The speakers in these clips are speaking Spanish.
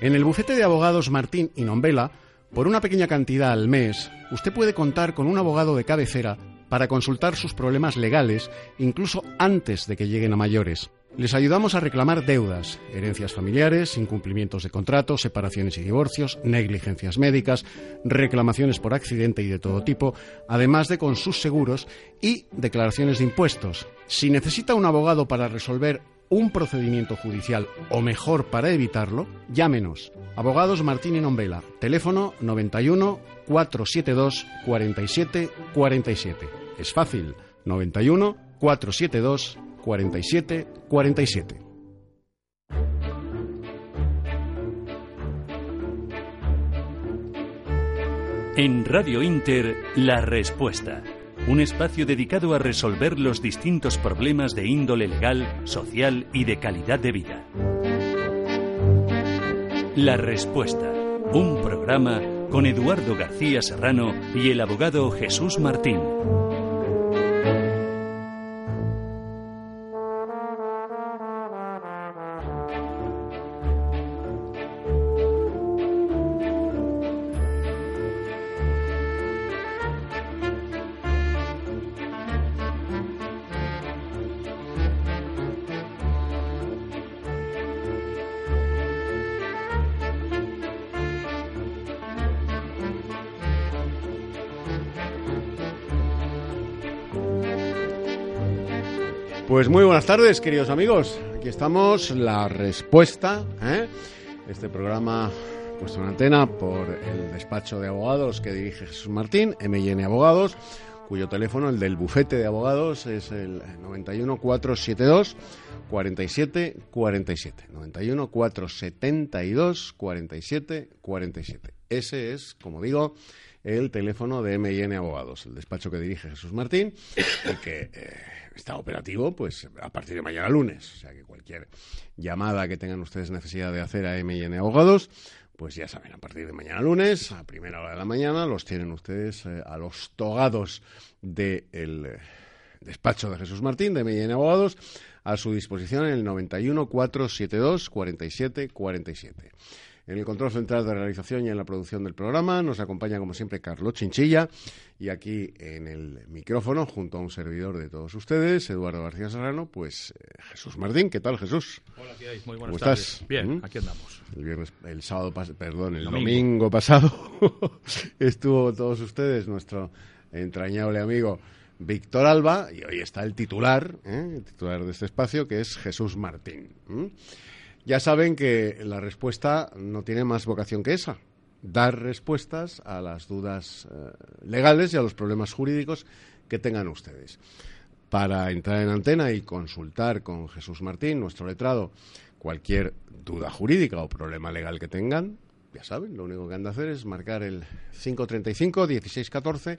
En el bufete de abogados Martín y Nombela, por una pequeña cantidad al mes, usted puede contar con un abogado de cabecera para consultar sus problemas legales incluso antes de que lleguen a mayores. Les ayudamos a reclamar deudas, herencias familiares, incumplimientos de contratos, separaciones y divorcios, negligencias médicas, reclamaciones por accidente y de todo tipo, además de con sus seguros y declaraciones de impuestos. Si necesita un abogado para resolver un procedimiento judicial o mejor para evitarlo, llámenos. Abogados Martín y Nombela, teléfono 91 472 47 47. Es fácil, 91 472 47 47. En Radio Inter, La Respuesta. Un espacio dedicado a resolver los distintos problemas de índole legal, social y de calidad de vida. La Respuesta. Un programa con Eduardo García Serrano y el abogado Jesús Martín. Pues muy buenas tardes, queridos amigos. Aquí estamos, la respuesta. ¿eh? Este programa puesto en antena por el despacho de abogados que dirige Jesús Martín, MN Abogados, cuyo teléfono, el del bufete de abogados, es el 91 472 47 47. 91 472 47 47. Ese es, como digo, el teléfono de MN Abogados, el despacho que dirige Jesús Martín y que eh, está operativo pues a partir de mañana lunes. O sea que cualquier llamada que tengan ustedes necesidad de hacer a MN Abogados, pues ya saben, a partir de mañana lunes, a primera hora de la mañana, los tienen ustedes eh, a los togados del eh, despacho de Jesús Martín, de MN Abogados, a su disposición en el 91 472 47 47. En el control central de realización y en la producción del programa nos acompaña, como siempre, Carlos Chinchilla. Y aquí en el micrófono, junto a un servidor de todos ustedes, Eduardo García Serrano, pues eh, Jesús Martín. ¿Qué tal, Jesús? Hola, ¿qué hay? Muy buenas ¿Cómo tardes. estás? Bien, ¿Mm? aquí andamos. El viernes, el sábado, perdón, el Domingo. domingo, pasado estuvo todos ustedes nuestro entrañable amigo Víctor Alba y hoy está el titular, ¿eh? el titular de este espacio que es Jesús Martín. ¿m? Ya saben que la respuesta no tiene más vocación que esa, dar respuestas a las dudas eh, legales y a los problemas jurídicos que tengan ustedes. Para entrar en antena y consultar con Jesús Martín, nuestro letrado, cualquier duda jurídica o problema legal que tengan, ya saben, lo único que han de hacer es marcar el 535 1614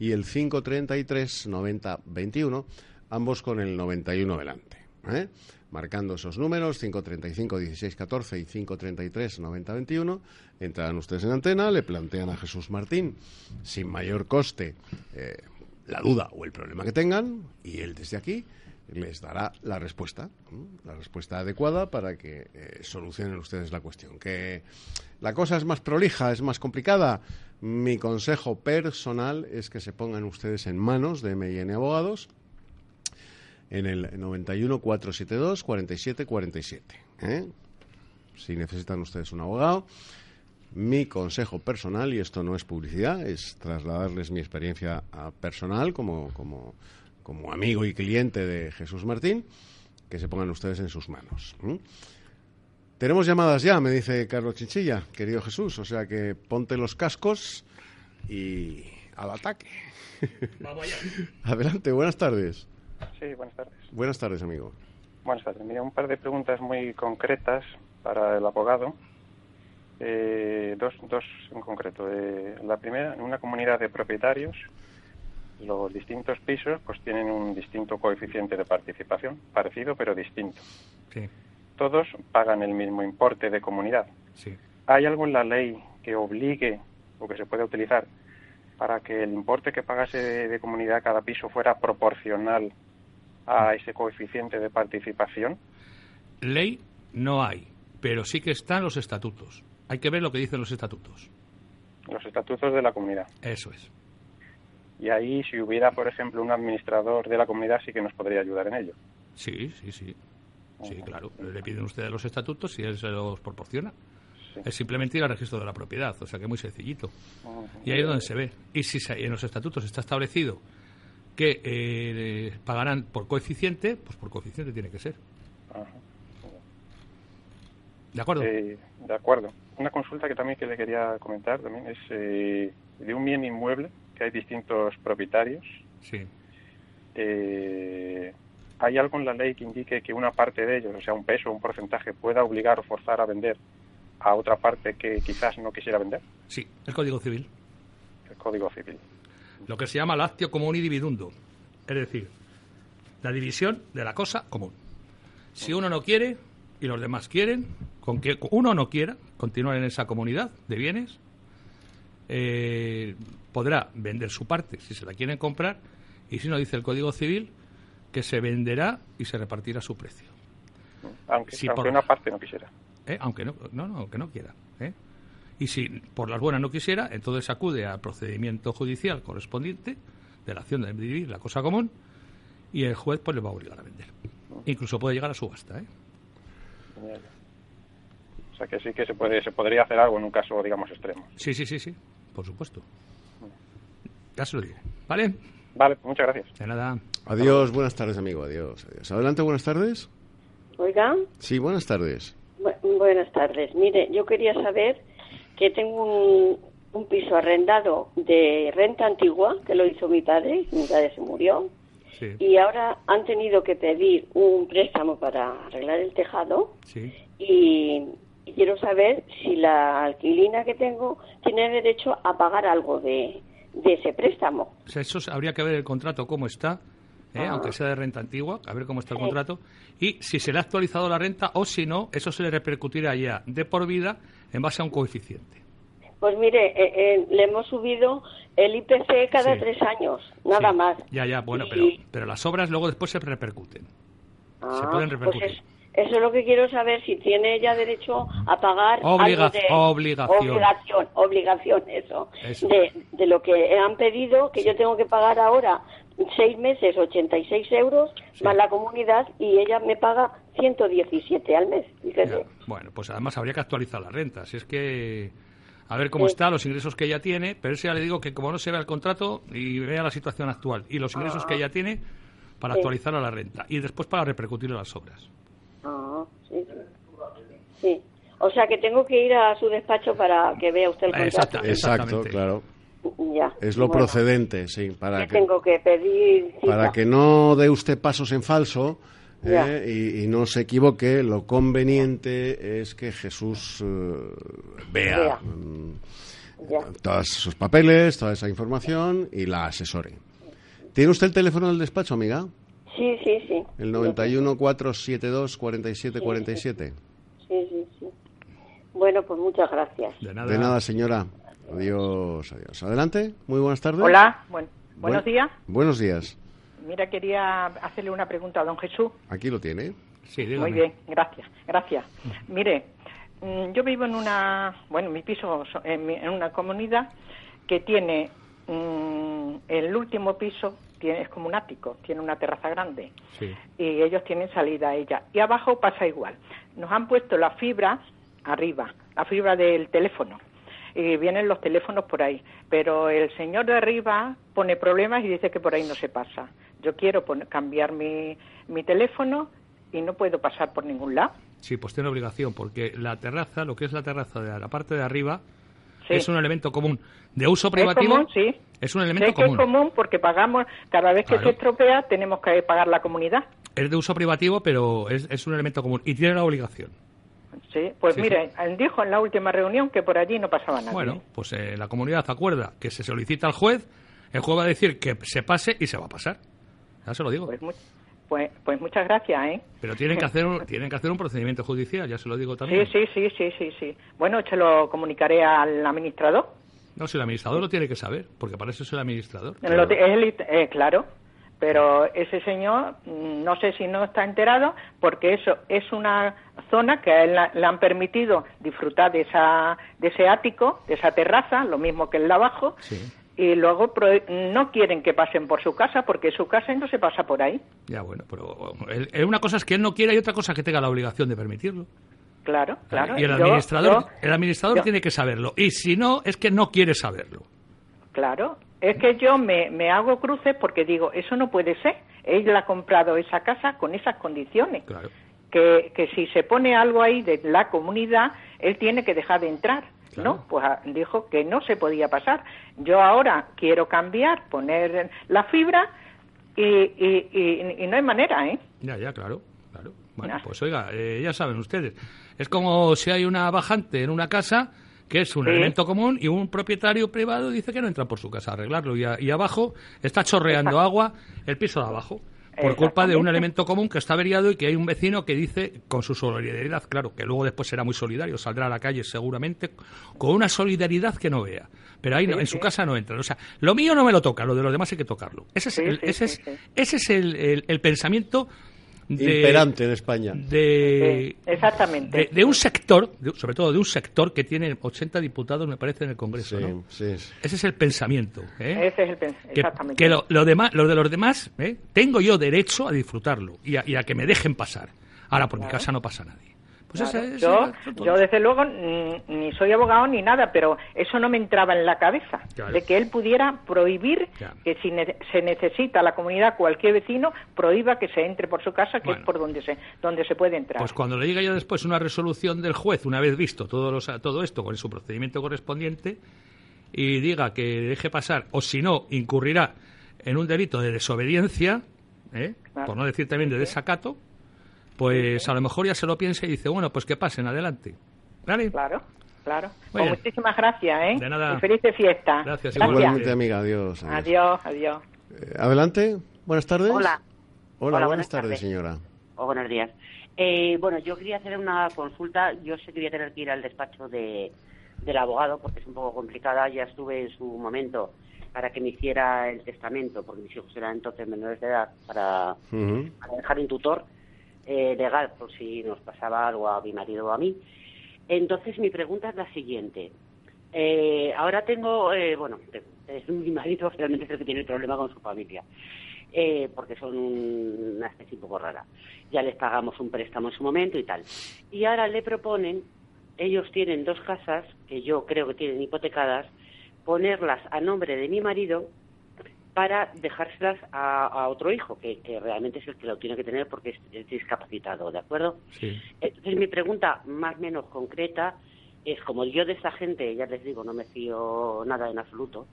y el 533 90 21, ambos con el 91 delante. ¿eh? Marcando esos números, 535 1614 y 533 90 21, entrarán ustedes en antena, le plantean a Jesús Martín, sin mayor coste, eh, la duda o el problema que tengan, y él desde aquí les dará la respuesta, la respuesta adecuada para que eh, solucionen ustedes la cuestión. Que la cosa es más prolija, es más complicada. Mi consejo personal es que se pongan ustedes en manos de M&N Abogados en el 91 472 47 47. ¿eh? Si necesitan ustedes un abogado, mi consejo personal, y esto no es publicidad, es trasladarles mi experiencia personal como, como, como amigo y cliente de Jesús Martín, que se pongan ustedes en sus manos. Tenemos llamadas ya, me dice Carlos Chinchilla, querido Jesús, o sea que ponte los cascos y al ataque. Vamos allá. Adelante, buenas tardes. Sí, buenas tardes. Buenas tardes, amigo. Buenas tardes. Mira, un par de preguntas muy concretas para el abogado. Eh, dos, dos en concreto. Eh, la primera, en una comunidad de propietarios, los distintos pisos pues tienen un distinto coeficiente de participación, parecido pero distinto. Sí, Todos pagan el mismo importe de comunidad. sí. ¿Hay algo en la ley que obligue o que se pueda utilizar para que el importe que pagase de, de comunidad cada piso fuera proporcional a ese coeficiente de participación? Ley no hay. pero sí que están los estatutos. Hay que ver lo que dicen los estatutos. Los estatutos de la comunidad. Eso es. Y ahí, si hubiera, por ejemplo, un administrador de la comunidad, sí que nos podría ayudar en ello. Sí, sí, sí. Sí, claro. Le piden ustedes los estatutos y él se los proporciona. Sí. Es simplemente ir al registro de la propiedad, o sea que es muy sencillito. Y ahí es donde se ve. Y si se- en los estatutos está establecido que eh, pagarán por coeficiente, pues por coeficiente tiene que ser. Ajá. ¿De acuerdo? Eh, de acuerdo. Una consulta que también que le quería comentar también es eh, de un bien inmueble que hay distintos propietarios. Sí. Eh, ¿Hay algo en la ley que indique que una parte de ellos, o sea, un peso, un porcentaje, pueda obligar o forzar a vender a otra parte que quizás no quisiera vender? Sí, el Código Civil. El Código Civil. Lo que se llama lactio comuni dividundo. Es decir, la división de la cosa común. Si uno no quiere y los demás quieren, con que uno no quiera continuar en esa comunidad de bienes, eh, podrá vender su parte si se la quieren comprar y si no dice el Código Civil que se venderá y se repartirá su precio. Aunque, Sí, aunque por- una parte no quisiera. ¿eh? aunque no, no, no, aunque no quiera. ¿eh? Y si por las buenas no quisiera, entonces acude al procedimiento judicial correspondiente de la acción de dividir la cosa común y el juez pues le va a obligar a vender. Incluso puede llegar a subasta. ¿eh? O sea que sí que se puede se podría hacer algo en un caso, digamos, extremo. Sí, sí, sí, sí, por supuesto. Ya se lo diré. ¿Vale? Vale, pues muchas gracias. De nada. Adiós, buenas tardes, amigo. Adiós, adiós. Adelante, buenas tardes. Oiga, Sí, buenas tardes. bu- buenas tardes. Mire, yo quería saber que tengo un, un piso arrendado de renta antigua, que lo hizo mi padre, mi padre se murió, Sí, y ahora han tenido que pedir un préstamo para arreglar el tejado sí. y, y quiero saber si la alquilina que tengo tiene derecho a pagar algo de, de ese préstamo. O sea, eso habría que ver el contrato cómo está, ¿eh? Ah. aunque sea de renta antigua, a ver cómo está el contrato, y si se le ha actualizado la renta o si no, eso se le repercutirá ya de por vida en base a un coeficiente. Pues mire, eh, eh, le hemos subido el IPC cada Sí. tres años, nada Sí. más. Ya, ya, bueno, Y- pero, pero las obras luego después se repercuten. Ah, pueden pues repercutir. es- eso es lo que quiero saber, si tiene ella derecho a pagar Obliga- algo de... obligación. Obligación, obligación, eso. Eso. De, de lo que han pedido, que yo tengo que pagar ahora seis meses, 86 euros, más la comunidad, y ella me paga 117 al mes, fíjese. Ya. Bueno, pues además habría que actualizar la renta. Si es que a ver cómo Sí. está, los ingresos que ella tiene, pero eso ya le digo que como no se vea el contrato y vea la situación actual y los ingresos que ella tiene para Sí. actualizar a la renta y después para repercutir en las obras. Ah, sí, sí. O sea que tengo que ir a su despacho para que vea usted el contrato. Exacto, Exactamente. claro. Ya. Es lo Bueno, procedente, sí, para que que, tengo que pedir cita. para que no dé usted pasos en falso Ya. eh, y, y no se equivoque, lo conveniente es que Jesús eh, vea, Vea. mm, Ya. todos sus papeles, toda esa información y la asesore. ¿Tiene usted el teléfono del despacho, amiga? Sí, sí, sí. El 91 472 47 47. Sí, sí, sí. Bueno, pues muchas gracias. De nada. De nada, señora. Adiós, adiós. Adelante, muy buenas tardes. Hola, buen- buenos Buen- días. Buenos días. Mira, quería hacerle una pregunta a don Jesús. Aquí lo tiene. Sí, dígame. Muy bien, gracias, gracias. Mire, mm, yo vivo en una, bueno, mi piso so- en, mi- en una comunidad que tiene mm, el último piso tiene es como un ático, tiene una terraza grande Sí. y ellos tienen salida a ella y abajo pasa igual. Nos han puesto la fibra arriba, la fibra del teléfono. Y vienen los teléfonos por ahí, pero el señor de arriba pone problemas y dice que por ahí no se pasa. Yo quiero cambiar mi, mi teléfono y no puedo pasar por ningún lado. Sí, pues tiene obligación, porque la terraza, lo que es la terraza de la parte de arriba, Sí. es un elemento común. De uso ¿Es privativo, común? Sí. es un Sé elemento que común. es común porque pagamos, cada vez que Claro. se estropea tenemos que pagar la comunidad. Es de uso privativo, pero es, es un elemento común y tiene la obligación. Sí, pues Sí, mire, dijo en la última reunión que por allí no pasaba nada. Bueno, pues eh, la comunidad acuerda que se solicita al juez, el juez va a decir que se pase y se va a pasar. Ya se lo digo. Pues, pues, pues muchas gracias, ¿eh? Pero tienen que hacer un, tienen que hacer un procedimiento judicial, ya se lo digo también. Sí, sí, sí, sí, sí, sí. Bueno, se lo comunicaré al administrador. No, si el administrador lo tiene que saber, porque para eso es el administrador. Lo es el- eh, claro, pero ese señor mm, no sé si no está enterado porque eso es una zona que a él la- le han permitido disfrutar de esa de ese ático, de esa terraza, lo mismo que el de abajo. Y luego pro- no quieren que pasen por su casa porque su casa no se pasa por ahí. Ya, bueno, pero él- una cosa es que él no quiera y otra cosa es que tenga la obligación de permitirlo. Claro, claro. y el Yo- administrador, yo- el administrador yo- tiene que saberlo. Y si no, es que no quiere saberlo. Claro, es que yo me, me hago cruces porque digo, eso no puede ser. Él ha comprado esa casa con esas condiciones. Claro. Que, que si se pone algo ahí de la comunidad, él tiene que dejar de entrar. Claro. No, pues ah, dijo que no se podía pasar. Yo ahora quiero cambiar, poner la fibra y, y, y- y no hay manera, ¿eh? Ya, ya, claro, claro. Bueno, pues oiga, eh, ya saben ustedes. Es como si hay una bajante en una casa que es un Sí. elemento común y un propietario privado dice que no entra por su casa a arreglarlo y, a- y abajo está chorreando Exacto. agua el piso de abajo por culpa de un elemento común que está averiado y que hay un vecino que dice con su solidaridad, claro, que luego después será muy solidario, saldrá a la calle seguramente con una solidaridad que no vea. Pero ahí no- Sí, en su casa no entra. O sea, lo mío no me lo toca, lo de los demás hay que tocarlo. Ese es, Sí, el, ese es, ese es el, el- el pensamiento de, Imperante en España. de, Sí, exactamente. de, de un sector, de- sobre todo de un sector que tiene 80 diputados, me parece, en el Congreso. Sí, ¿no? sí. Ese es el pensamiento. ¿eh? Ese es el pens- que, exactamente. que lo, lo demás, lo de los demás, ¿eh? tengo yo derecho a disfrutarlo y a, y a que me dejen pasar. Ahora, por mi casa no pasa nadie. Pues Claro. yo, yo, desde luego, ni soy abogado ni nada, pero eso no me entraba en la cabeza, Claro. de que él pudiera prohibir que si ne- se necesita la comunidad, cualquier vecino, prohíba que se entre por su casa, que Bueno. es por donde se, donde se puede entrar. Pues cuando le llegue ya después una resolución del juez, una vez visto todo, los- todo esto con su procedimiento correspondiente, y diga que deje pasar, o si no, incurrirá en un delito de desobediencia, ¿eh? Por no decir también de desacato, pues a lo mejor ya se lo piensa y dice, bueno, pues que pasen, adelante. ¿Vale? Claro, claro. Muy Pues muchísimas gracias, ¿eh? De nada. Y felices fiestas. Gracias, Igualmente, amiga. Adiós. adiós. Adiós, adiós. Eh, adelante. Buenas tardes. Hola. Hola, Hola, buenas, buenas tardes, tardes. señora. Oh, buenos días. Eh, bueno, yo quería hacer una consulta. Yo sé que voy a tener que ir al despacho de, del abogado porque es un poco complicada. Ya estuve en su momento para que me hiciera el testamento, porque mis hijos eran entonces menores de edad, para, Ujú. para dejar un tutor eh, legal por si nos pasaba algo a mi marido o a mí. Entonces, mi pregunta es la siguiente. Eh, ahora tengo, eh, bueno, es mi marido realmente es el que tiene el problema con su familia, eh, porque son un- una especie un poco rara. Ya les pagamos un préstamo en su momento y tal. Y ahora le proponen, ellos tienen dos casas, que yo creo que tienen hipotecadas, ponerlas a nombre de mi marido para dejárselas a, a otro hijo, que, que realmente es el que lo tiene que tener porque es, es discapacitado, ¿de acuerdo? Sí. Entonces mi pregunta más o menos concreta es, como yo de esa gente, ya les digo, no me fío nada en absoluto,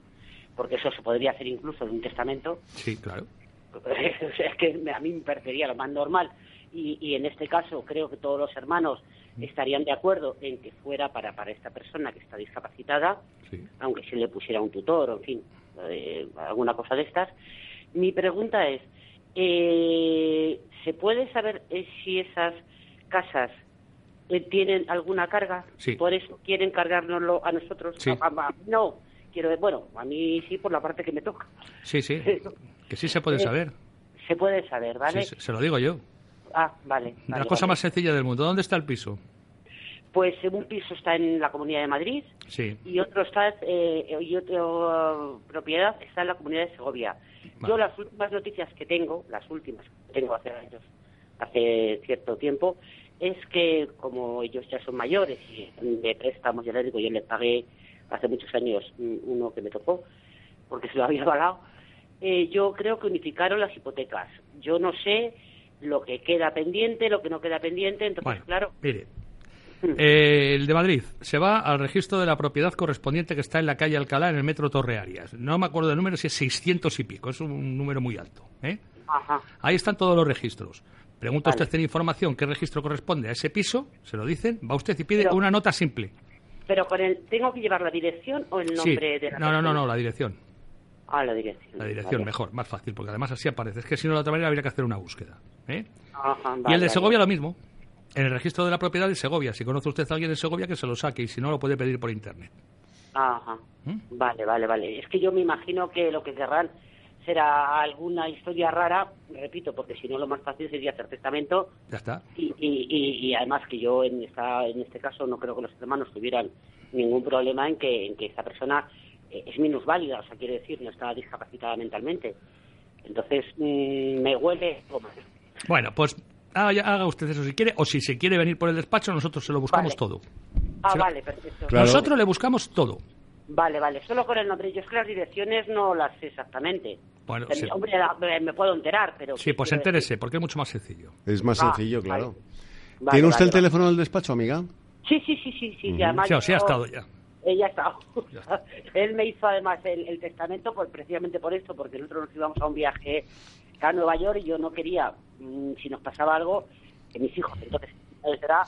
porque eso se podría hacer incluso en un testamento, Sí, claro. o sea, es que a mí me parecería lo más normal y, y en este caso creo que todos los hermanos estarían de acuerdo en que fuera para, para esta persona que está discapacitada, Sí. aunque se le pusiera un tutor o en fin, eh, alguna cosa de estas. Mi pregunta es, eh, ¿se puede saber eh, si esas casas eh, tienen alguna carga? Sí. ¿Por eso quieren cargárnoslo a nosotros? Sí. A- a- no, quiero bueno, a mí sí por la parte que me toca. Sí, sí. Que sí se puede Eh, saber. Se puede saber, ¿vale? Sí, se, lo digo yo. Ah, vale. La cosa vale. más sencilla del mundo. ¿Dónde está el piso? Pues eh, un piso está en la Comunidad de Madrid Sí. y otro está eh, y otro propiedad está en la Comunidad de Segovia. Vale. Yo las últimas noticias que tengo, las últimas que tengo hace años, hace cierto tiempo, es que como ellos ya son mayores y de préstamos, ya les digo, yo les pagué hace muchos años mm, uno que me tocó porque se lo había avalado, eh, yo creo que unificaron las hipotecas. Yo no sé lo que queda pendiente, lo que no queda pendiente, entonces Bueno, claro, mire. Eh, el de Madrid se va al registro de la propiedad correspondiente que está en la calle Alcalá, en el metro Torre Arias. No me acuerdo del número, si es 600 y pico. Es un número muy alto. ¿eh? ajá. Ahí están todos los registros. Pregunta Vale. usted tiene información qué registro corresponde a ese piso, se lo dicen, va usted y pide Pero- una nota simple. Pero con el, ¿tengo que llevar la dirección o el Sí. nombre de la No, no, no, no, la dirección. Ah, la dirección. La dirección, Vale. mejor, más fácil, porque además así aparece. Es que si no, de otra manera habría que hacer una búsqueda. ¿eh? Ajá, y el de. Segovia lo mismo. En el registro de la propiedad de Segovia. Si conoce usted a alguien en Segovia, que se lo saque. Y si no, lo puede pedir por internet. Ajá. ¿Mm? Vale, vale, vale. Es que yo me imagino que lo que querrán será alguna historia rara, repito, porque si no lo más fácil sería hacer testamento. Ya está. Y, y, y, además que yo en esta en este caso no creo que los hermanos tuvieran ningún problema en que, en que esta persona eh, es minusválida, o sea, quiere decir, no está discapacitada mentalmente. Entonces, mm, me huele como... Bueno, pues haga, haga, usted eso si quiere, o si se quiere venir por el despacho, nosotros se lo buscamos Vale. todo. Ah, Se vale, perfecto. Claro. Nosotros le buscamos todo. Vale, vale, solo con el nombre. Yo es que las direcciones no las sé exactamente. Bueno, Eh, sí. Hombre, la- me- me puedo enterar, pero... Sí, pues entérese, porque es mucho más sencillo. Es más Ah, sencillo, claro. Vale, ¿Tiene usted vale, el vale. teléfono del despacho, amiga? Sí, sí, sí, sí, sí. además Sí, sí ha estado ya. Ella ha estado. Ya está. Él me hizo además el, el testamento pues, precisamente por esto, porque nosotros nos íbamos a un viaje a Nueva York y yo no quería, mm, si nos pasaba algo, que mis hijos, entonces, será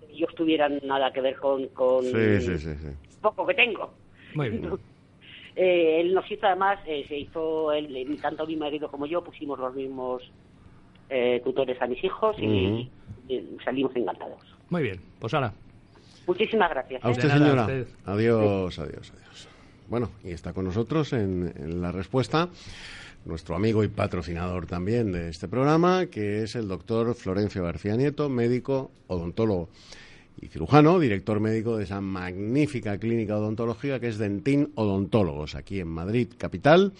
que ellos tuvieran nada que ver con, con Sí, sí, sí, sí. poco que tengo. Muy bien. Eh, él nos hizo además, eh, se hizo, él, eh, tanto mi marido como yo pusimos los mismos eh, tutores a mis hijos y, y salimos encantados. Muy bien, pues ahora. Muchísimas gracias. A ¿eh? usted, nada, a señora. usted. Adiós, adiós, adiós. Bueno, y está con nosotros en, en la respuesta nuestro amigo y patrocinador también de este programa, que es el doctor Florencio García Nieto, médico, odontólogo y cirujano, director médico de esa magnífica clínica odontológica que es Dentín Odontólogos, aquí en Madrid, capital,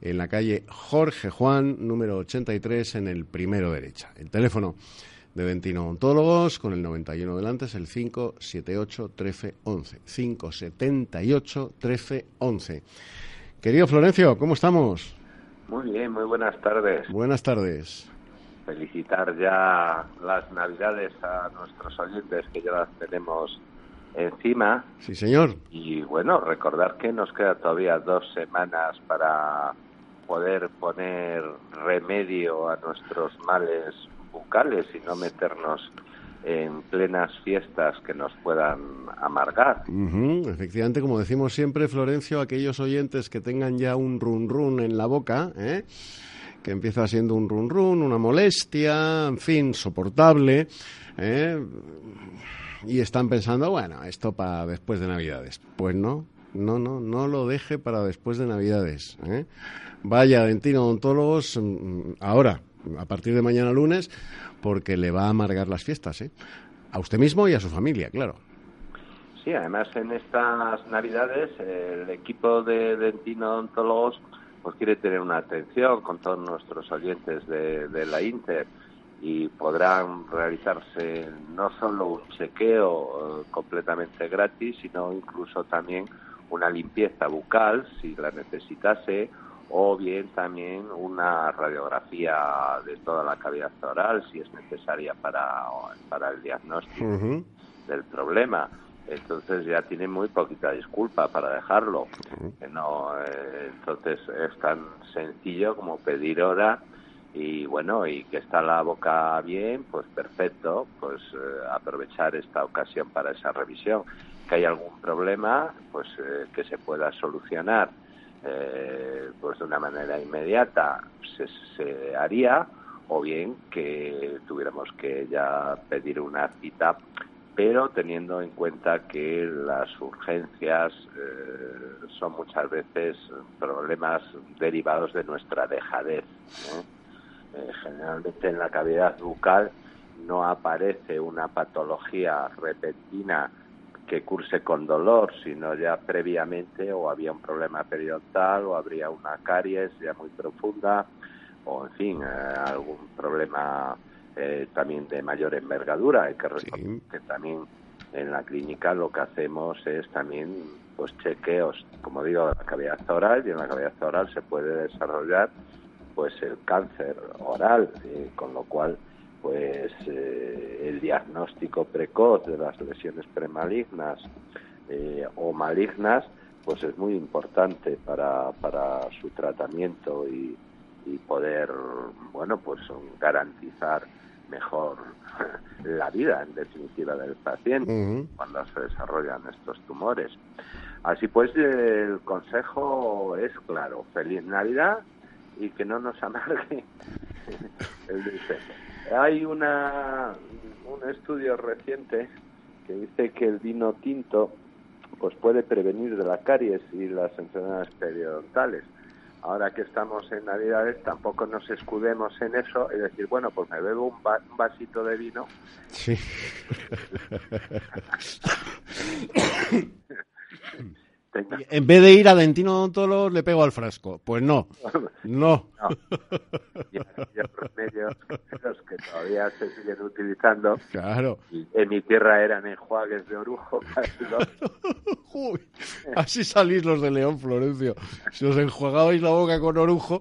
en la calle Jorge Juan, número 83, en el primero derecha. El teléfono de Dentín Odontólogos, con el 91 delante, es el 578 1311. 578 1311. Querido Florencio, ¿cómo estamos? Muy bien, muy buenas tardes. Buenas tardes. Felicitar ya las Navidades a nuestros oyentes que ya las tenemos encima Sí, señor. y bueno, recordar que nos queda todavía dos semanas para poder poner remedio a nuestros males bucales y no meternos en plenas fiestas que nos puedan amargar. Efectivamente, como decimos siempre, Florencio, aquellos oyentes que tengan ya un run run en la boca, ¿eh? que empieza siendo un run run, una molestia, en fin, soportable, ¿eh? y están pensando, bueno, esto para después de Navidades. Pues no, no, no, no lo deje para después de Navidades. ¿eh? Vaya, Dentino Odontólogos, mm, ahora, a partir de mañana lunes, porque le va a amargar las fiestas, ¿eh? A usted mismo y a su familia, claro. Sí, además en estas Navidades el equipo de Dentino Odontólogos pues quiere tener una atención con todos nuestros oyentes de, de la Inter y podrán realizarse no solo un chequeo eh, completamente gratis, sino incluso también una limpieza bucal si la necesitase o bien también una radiografía de toda la cavidad oral si es necesaria para, para el diagnóstico del problema. Entonces ya tiene muy poquita disculpa para dejarlo. Que no, eh, entonces es tan sencillo como pedir hora y bueno, y que está la boca bien, pues perfecto, pues eh, aprovechar esta ocasión para esa revisión. Que hay algún problema, pues eh, que se pueda solucionar eh, pues de una manera inmediata se, se haría o bien que tuviéramos que ya pedir una cita pero teniendo en cuenta que las urgencias eh, son muchas veces problemas derivados de nuestra dejadez. Eh, generalmente en la cavidad bucal no aparece una patología repentina que curse con dolor, sino ya previamente o había un problema periodontal o habría una caries ya muy profunda o en fin, eh, algún problema eh, también de mayor envergadura. Hay que Sí. que también en la clínica lo que hacemos es también pues chequeos, como digo, de la cavidad oral y en la cavidad oral se puede desarrollar pues el cáncer oral, eh, con lo cual pues eh, el diagnóstico precoz de las lesiones premalignas eh, o malignas pues es muy importante para, para su tratamiento y, y poder bueno pues garantizar mejor la vida en definitiva del paciente cuando se desarrollan estos tumores. Así pues, el consejo es claro, feliz Navidad y que no nos amargue el dulce. Hay una, un estudio reciente que dice que el vino tinto pues puede prevenir de la caries y las enfermedades periodontales. ahora que estamos en Navidades, tampoco nos escudemos en eso y decir, bueno, pues me bebo un, un vasito de vino. Sí. En vez de ir a Dentino Odontólogo, le pego al frasco. Pues no, no. no. Y remedios los que todavía se siguen utilizando. Claro. Y en mi tierra eran enjuagues de orujo. Uy, así salís los de León, Florencio. Si os enjuagabais la boca con orujo,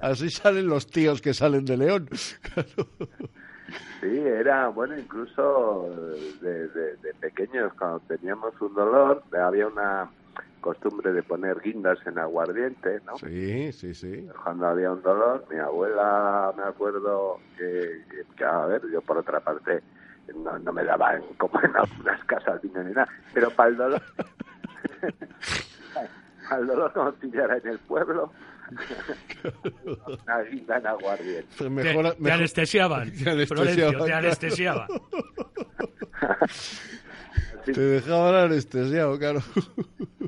así salen los tíos que salen de León. Claro. Sí, era, bueno, incluso de, de, de, pequeños, cuando teníamos un dolor, había una costumbre de poner guindas en aguardiente, ¿no? Sí, sí, sí. Cuando había un dolor, mi abuela, me acuerdo que, que, que a ver, yo por otra parte, no, no me daban como en algunas casas vino ni nada, pero para el dolor, para el dolor como pillara en el pueblo, una guinda en aguardiente. Te, mejor, te anestesiaban. Te anestesiaban. Te anestesiaban. Te dejaban anestesiado, claro.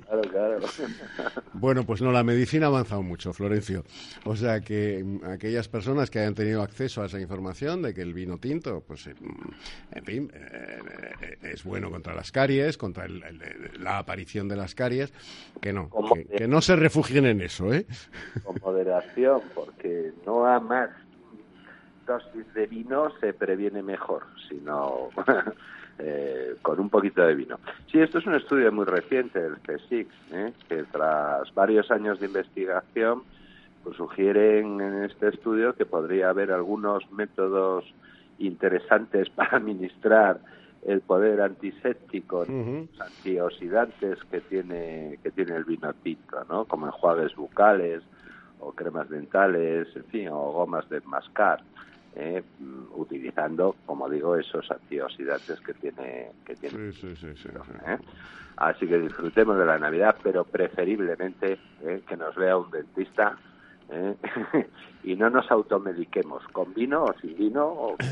Claro. Bueno, pues no, la medicina ha avanzado mucho, Florencio. O sea que mm, aquellas personas que hayan tenido acceso a esa información de que el vino tinto, pues, eh, en fin, eh, es bueno contra las caries, contra el, el, la aparición de las caries, que no, que, que, no se refugien en eso, ¿eh? Con moderación, porque no a más dosis de vino se previene mejor, sino... Eh, con un poquito de vino. Sí, esto es un estudio muy reciente del CSIC, ¿eh? que tras varios años de investigación pues sugieren en este estudio que podría haber algunos métodos interesantes para administrar el poder antiséptico, uh -huh. antioxidantes que tiene que tiene el vino tinto, ¿no? Como enjuagues bucales o cremas dentales, en fin, o gomas de mascar eh, utilizando, como digo, esos antioxidantes que tiene que tiene. Sí, sí, sí, ¿eh? Así que disfrutemos de la Navidad, pero preferiblemente eh, que nos vea un dentista ¿eh? y no nos automediquemos con vino o sin vino o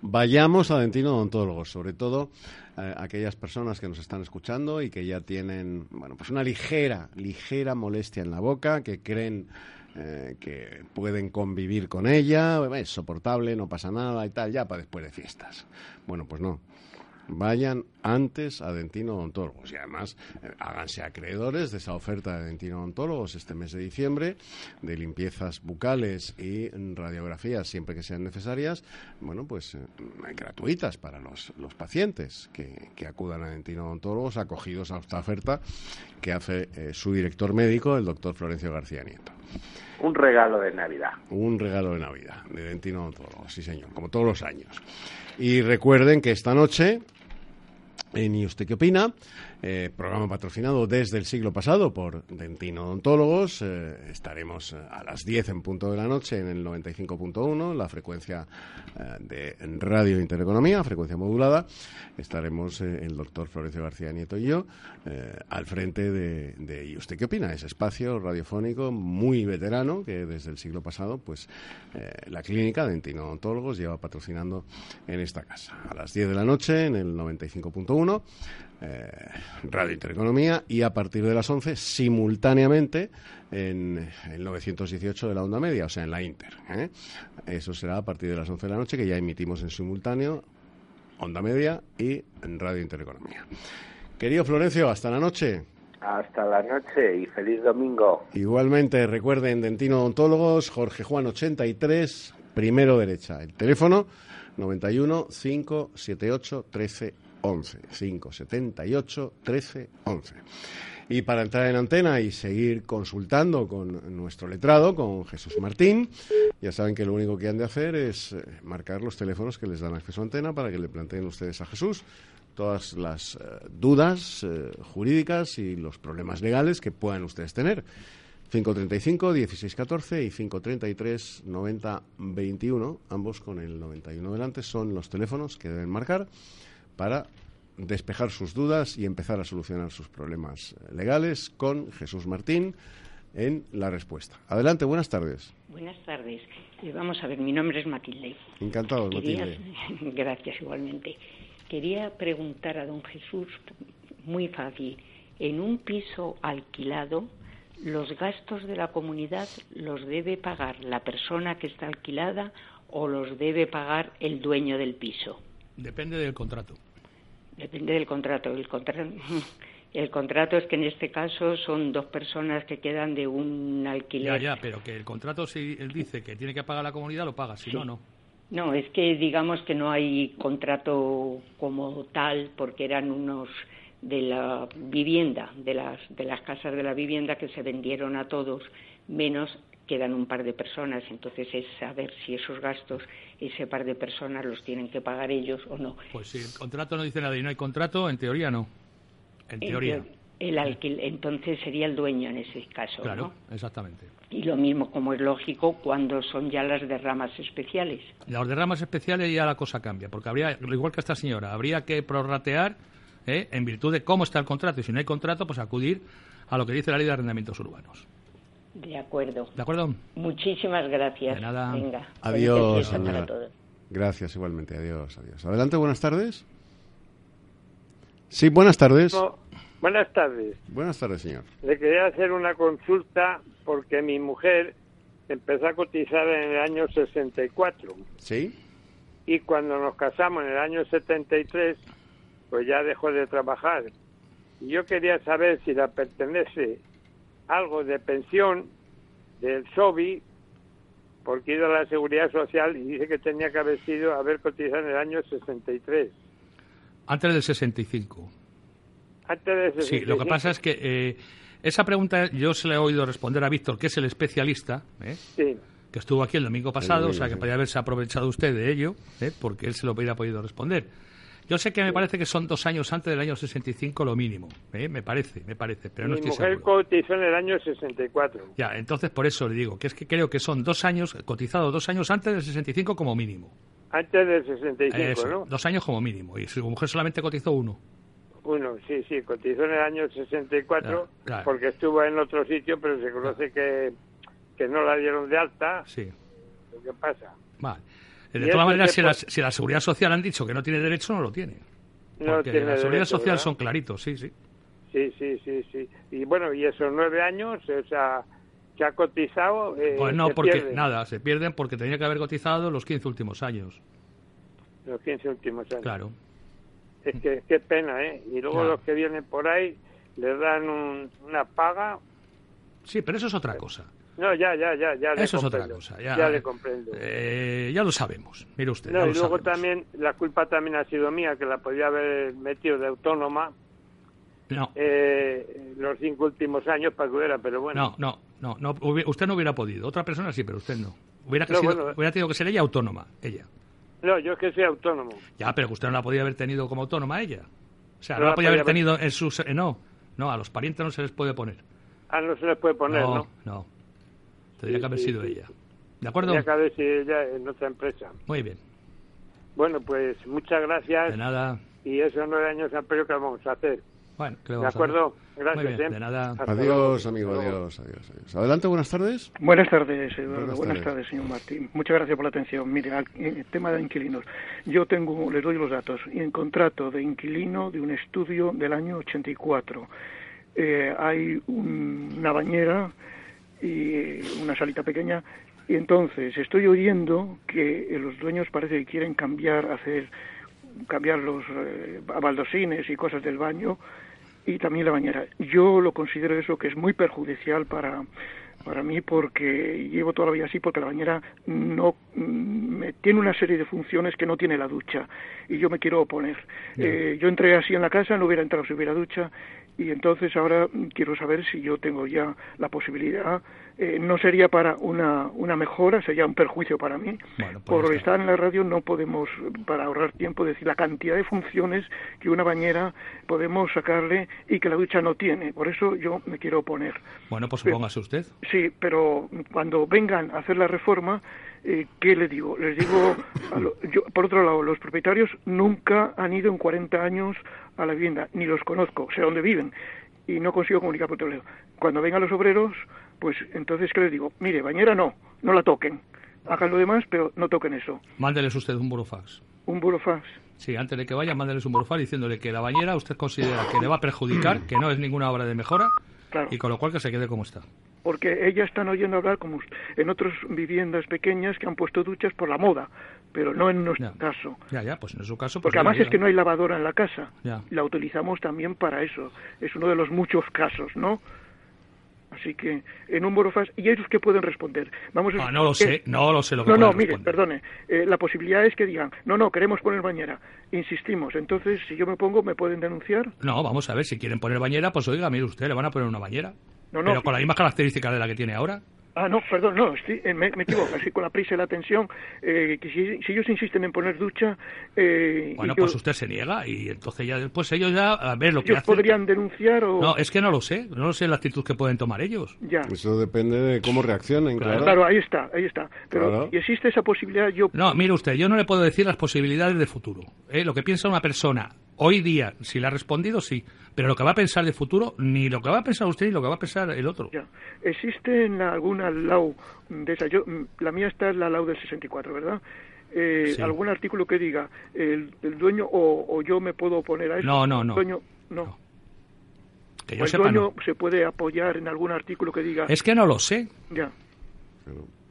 Vayamos a Dentino Odontólogos, sobre todo eh, aquellas personas que nos están escuchando y que ya tienen, bueno, pues una ligera, ligera molestia en la boca, que creen eh, que pueden convivir con ella, es soportable, no pasa nada y tal, ya para después de fiestas. Bueno, pues no. Vayan antes a Dentino Odontólogos y además eh, háganse acreedores de esa oferta de Dentino Odontólogos este mes de diciembre de limpiezas bucales y radiografías siempre que sean necesarias, bueno, pues eh, gratuitas para los, pacientes que, que, acudan a Dentino Odontólogos acogidos a esta oferta que hace eh, su director médico, el doctor Florencio García Nieto. Un regalo de Navidad. Un regalo de Navidad, de Dentino Odontólogos, sí señor, como todos los años. Y recuerden que esta noche en ¿Y usted qué opina? Eh, programa patrocinado desde el siglo pasado por Dentino Odontólogos. Eh, estaremos a las 10 en punto de la noche en el 95.1, la frecuencia eh, de Radio Intereconomía, frecuencia modulada. Estaremos el doctor Florencio García Nieto y yo al frente de, de, ¿Y usted qué opina? Ese espacio radiofónico muy veterano que desde el siglo pasado, pues la clínica Dentino Odontólogos lleva patrocinando en esta casa. A las 10 de la noche en el 95.1 eh, Radio Intereconomía y a partir de las 11 simultáneamente en el 918 de la onda media, o sea, en la Inter. ¿eh? Eso será a partir de las 11 de la noche que ya emitimos en simultáneo onda media y en Radio Intereconomía. Querido Florencio, hasta la noche. Hasta la noche y feliz domingo. Igualmente, recuerden, Dentino Odontólogos, Jorge Juan 83, primero derecha. El teléfono 91 578 13 11 578 13 11. Y para entrar en antena y seguir consultando con nuestro letrado, con Jesús Martín, ya saben que lo único que han de hacer es eh, marcar los teléfonos que les dan acceso a antena para que le planteen ustedes a Jesús todas las eh, dudas eh, jurídicas y los problemas legales que puedan ustedes tener. 535 1614 y 533 90 21, ambos con el 91 delante, son los teléfonos que deben marcar para despejar sus dudas y empezar a solucionar sus problemas legales con Jesús Martín en La Respuesta. Adelante, buenas tardes. Buenas tardes. Vamos a ver, mi nombre es Matilde. Encantado, Quería, Matilde. Gracias, igualmente. Quería preguntar a don Jesús, muy fácil, en un piso alquilado, los gastos de la comunidad los debe pagar la persona que está alquilada o los debe pagar el dueño del piso. Depende del contrato. Depende del contrato. El contrato, el contrato es que en este caso son dos personas que quedan de un alquiler. Ya, ya, pero que el contrato si él dice que tiene que pagar la comunidad lo paga, si no no. No, es que digamos que no hay contrato como tal porque eran unos de la vivienda, de las, de las casas de la vivienda que se vendieron a todos, menos quedan un par de personas. Entonces es saber si esos gastos, ese par de personas los tienen que pagar ellos o no. Pues si el contrato no dice nada y no hay contrato, en teoría no. En teoría. El alquil, entonces sería el dueño en ese caso. Claro, exactamente. Y lo mismo, como es lógico, cuando son ya las derramas especiales. Las derramas especiales ya la cosa cambia, porque habría, igual que esta señora, habría que prorratear ¿eh? en virtud de cómo está el contrato. Y si no hay contrato, pues acudir a lo que dice la ley de arrendamientos urbanos. De acuerdo. ¿De acuerdo? Muchísimas gracias. De nada. Venga. Adiós, para todos. Gracias, igualmente. Adiós, adiós. Adelante, buenas tardes. Sí, buenas tardes. No, buenas tardes. Buenas tardes, señor. Le quería hacer una consulta porque mi mujer empezó a cotizar en el año 64 ¿Sí? y cuando nos casamos en el año 73, pues ya dejó de trabajar. Y yo quería saber si la pertenece algo de pensión del SOBI, porque ido a la Seguridad Social y dice que tenía que haber sido haber cotizado en el año 63. Antes del 65. Antes de ese Sí, lo que pasa es que eh, esa pregunta yo se le he oído responder a Víctor, que es el especialista, ¿eh? Sí. que estuvo aquí el domingo pasado, domingo, o sea que sí. podría haberse aprovechado usted de ello, ¿eh? porque él se lo hubiera podido responder. Yo sé que me parece que son dos años antes del año 65 lo mínimo, ¿eh? me parece, me parece, pero no Mi estoy mujer seguro. cotizó en el año 64. Ya, entonces por eso le digo, que es que creo que son dos años, cotizado dos años antes del 65 como mínimo. Antes del 65, Eso, ¿no? Dos años como mínimo, y su mujer solamente cotizó uno. Uno, sí, sí, cotizó en el año 64 Ya, claro. porque estuvo en otro sitio, pero se conoce que, que no la dieron de alta. Sí, que pasa. vale. Y De todas maneras, se si la, si la Seguridad Social han dicho que no tiene derecho, no lo tiene. No Porque tiene la Seguridad derecho, Social ¿verdad? son claritos, sí, sí. Sí, sí, sí, sí. Y bueno, y esos nueve años, o sea, que ha cotizado. Eh, Pues no, porque nada, se pierden porque tenía que haber cotizado los 15 últimos años. Los 15 últimos años. Claro. Es que qué pena, ¿eh? Y luego Claro. los que vienen por ahí les dan un- una paga. Sí, pero eso es otra cosa. No, ya, ya, ya, ya. Eso es otra cosa. Ya, le comprendo. eh, ya lo sabemos. Mire usted. No, ya y lo luego sabemos. también la culpa también ha sido mía, que la podía haber metido de autónoma No, eh, los cinco últimos años para que hubiera, pero bueno. no, no, no, no, usted no hubiera podido. Otra persona sí, pero usted no. Hubiera, No, sido- bueno. hubiera tenido que ser ella autónoma, ella. No, yo es que soy autónomo. Ya, pero usted no la podía haber tenido como autónoma ella. O sea, No no, la podía haber tenido en sus... eh, no, no, a los parientes no se les puede poner. Ah, no se les puede poner, ¿no? no, no. Tendría Sí, que haber sido sí. ella. ¿De acuerdo? Tenía que haber sido ella en otra empresa. Muy bien. Bueno, pues muchas gracias. De nada. Y esos nueve años han periodo que vamos a hacer. Bueno, ¿qué le ¿De acuerdo? Gracias, Muy bien, ¿eh? de nada. Hasta Adiós, luego. amigo, adiós, adiós, adiós. Adelante, buenas tardes. Buenas tardes, Eduardo. Buenas Buenas, tardes. tardes. señor Martín. Muchas gracias por la atención. Mire, al eh, tema de inquilinos. Yo tengo, les doy los datos. En contrato de inquilino de un estudio del año 84. Eh, hay un- una bañera y una salita pequeña. Y entonces estoy oyendo que eh, los dueños parece que quieren cambiar, hacer cambiar los eh, baldosines y cosas del baño y también la bañera. Yo lo considero eso que es muy perjudicial para para mí porque llevo toda la vida así porque la bañera no mm, me- tiene una serie de funciones que no tiene la ducha y yo me quiero oponer. Eh, yo entré así en la casa, no hubiera entrado si hubiera ducha y entonces ahora quiero saber si yo tengo ya la posibilidad. eh, no sería para una, una mejora, sería un perjuicio para mí. Bueno, pues Por estar en la radio no podemos, para ahorrar tiempo, decir la cantidad de funciones que una bañera podemos sacarle y que la ducha no tiene. Por eso yo me quiero oponer. Bueno, pues supóngase usted. Sí, pero cuando vengan a hacer la reforma, eh, ¿qué les digo? Les digo, a lo- yo, por otro lado, los propietarios nunca han ido en 40 años a la vivienda, ni los conozco, sé dónde viven, y no consigo comunicar por teléfono. Cuando vengan los obreros, pues entonces, ¿qué les digo? Mire, bañera no, no la toquen. Hagan lo demás, pero no toquen eso. Mándeles usted un burofax. Un burofax. Sí, antes de que vaya, mándale un burofax diciéndole que la bañera usted considera que le va a perjudicar, que no es ninguna obra de mejora, Claro. y con lo cual que se quede como está. Porque ellas están oyendo hablar como en otras viviendas pequeñas que han puesto duchas por la moda, pero no en nuestro caso. Ya, ya, pues en su caso... Pues Porque además es bañera. que no hay lavadora en la casa. Ya. La utilizamos también para eso. Es uno de los muchos casos, ¿no? Así que en un burofax, y ellos que pueden responder. Vamos a Ah, no lo sé, no lo sé lo que No, no, mire, responder. perdone. eh, la posibilidad es que digan, no, no, queremos poner bañera. Insistimos. Entonces, si yo me pongo, ¿me pueden denunciar? No, vamos a ver, si quieren poner bañera, pues oiga, mire usted, le van a poner una bañera. No, no. Pero con las mismas características de la que tiene ahora. Ah, no, perdón, no, estoy- eh, me, me equivoco. Así con la prisa y la tensión, eh, que si, si ellos insisten en poner ducha, eh, Bueno, yo- pues usted se niega y entonces ya después ellos ya, a ver lo que ellos hacen. podrían denunciar o... No, es que no lo sé, no lo sé la actitud que pueden tomar ellos. Ya. Eso depende de cómo reaccionen, claro. Claro, ahí está, ahí está. Pero Claro. si existe esa posibilidad, yo... No, mire usted, yo no le puedo decir las posibilidades de futuro. ¿eh? Lo que piensa una persona hoy día, si le ha respondido, sí. Pero lo que va a pensar de futuro, ni lo que va a pensar usted ni lo que va a pensar el otro. Ya. ¿Existe en la- alguna LAU de esa? Yo, mm, la mía está en la LAU del 64, ¿verdad? Eh, Sí. ¿Algún artículo que diga el, el dueño o, o yo me puedo oponer a eso? No, no, no. El dueño, no. Que O yo el sepa, dueño no. se puede apoyar en algún artículo que diga... Es que no lo sé. Ya,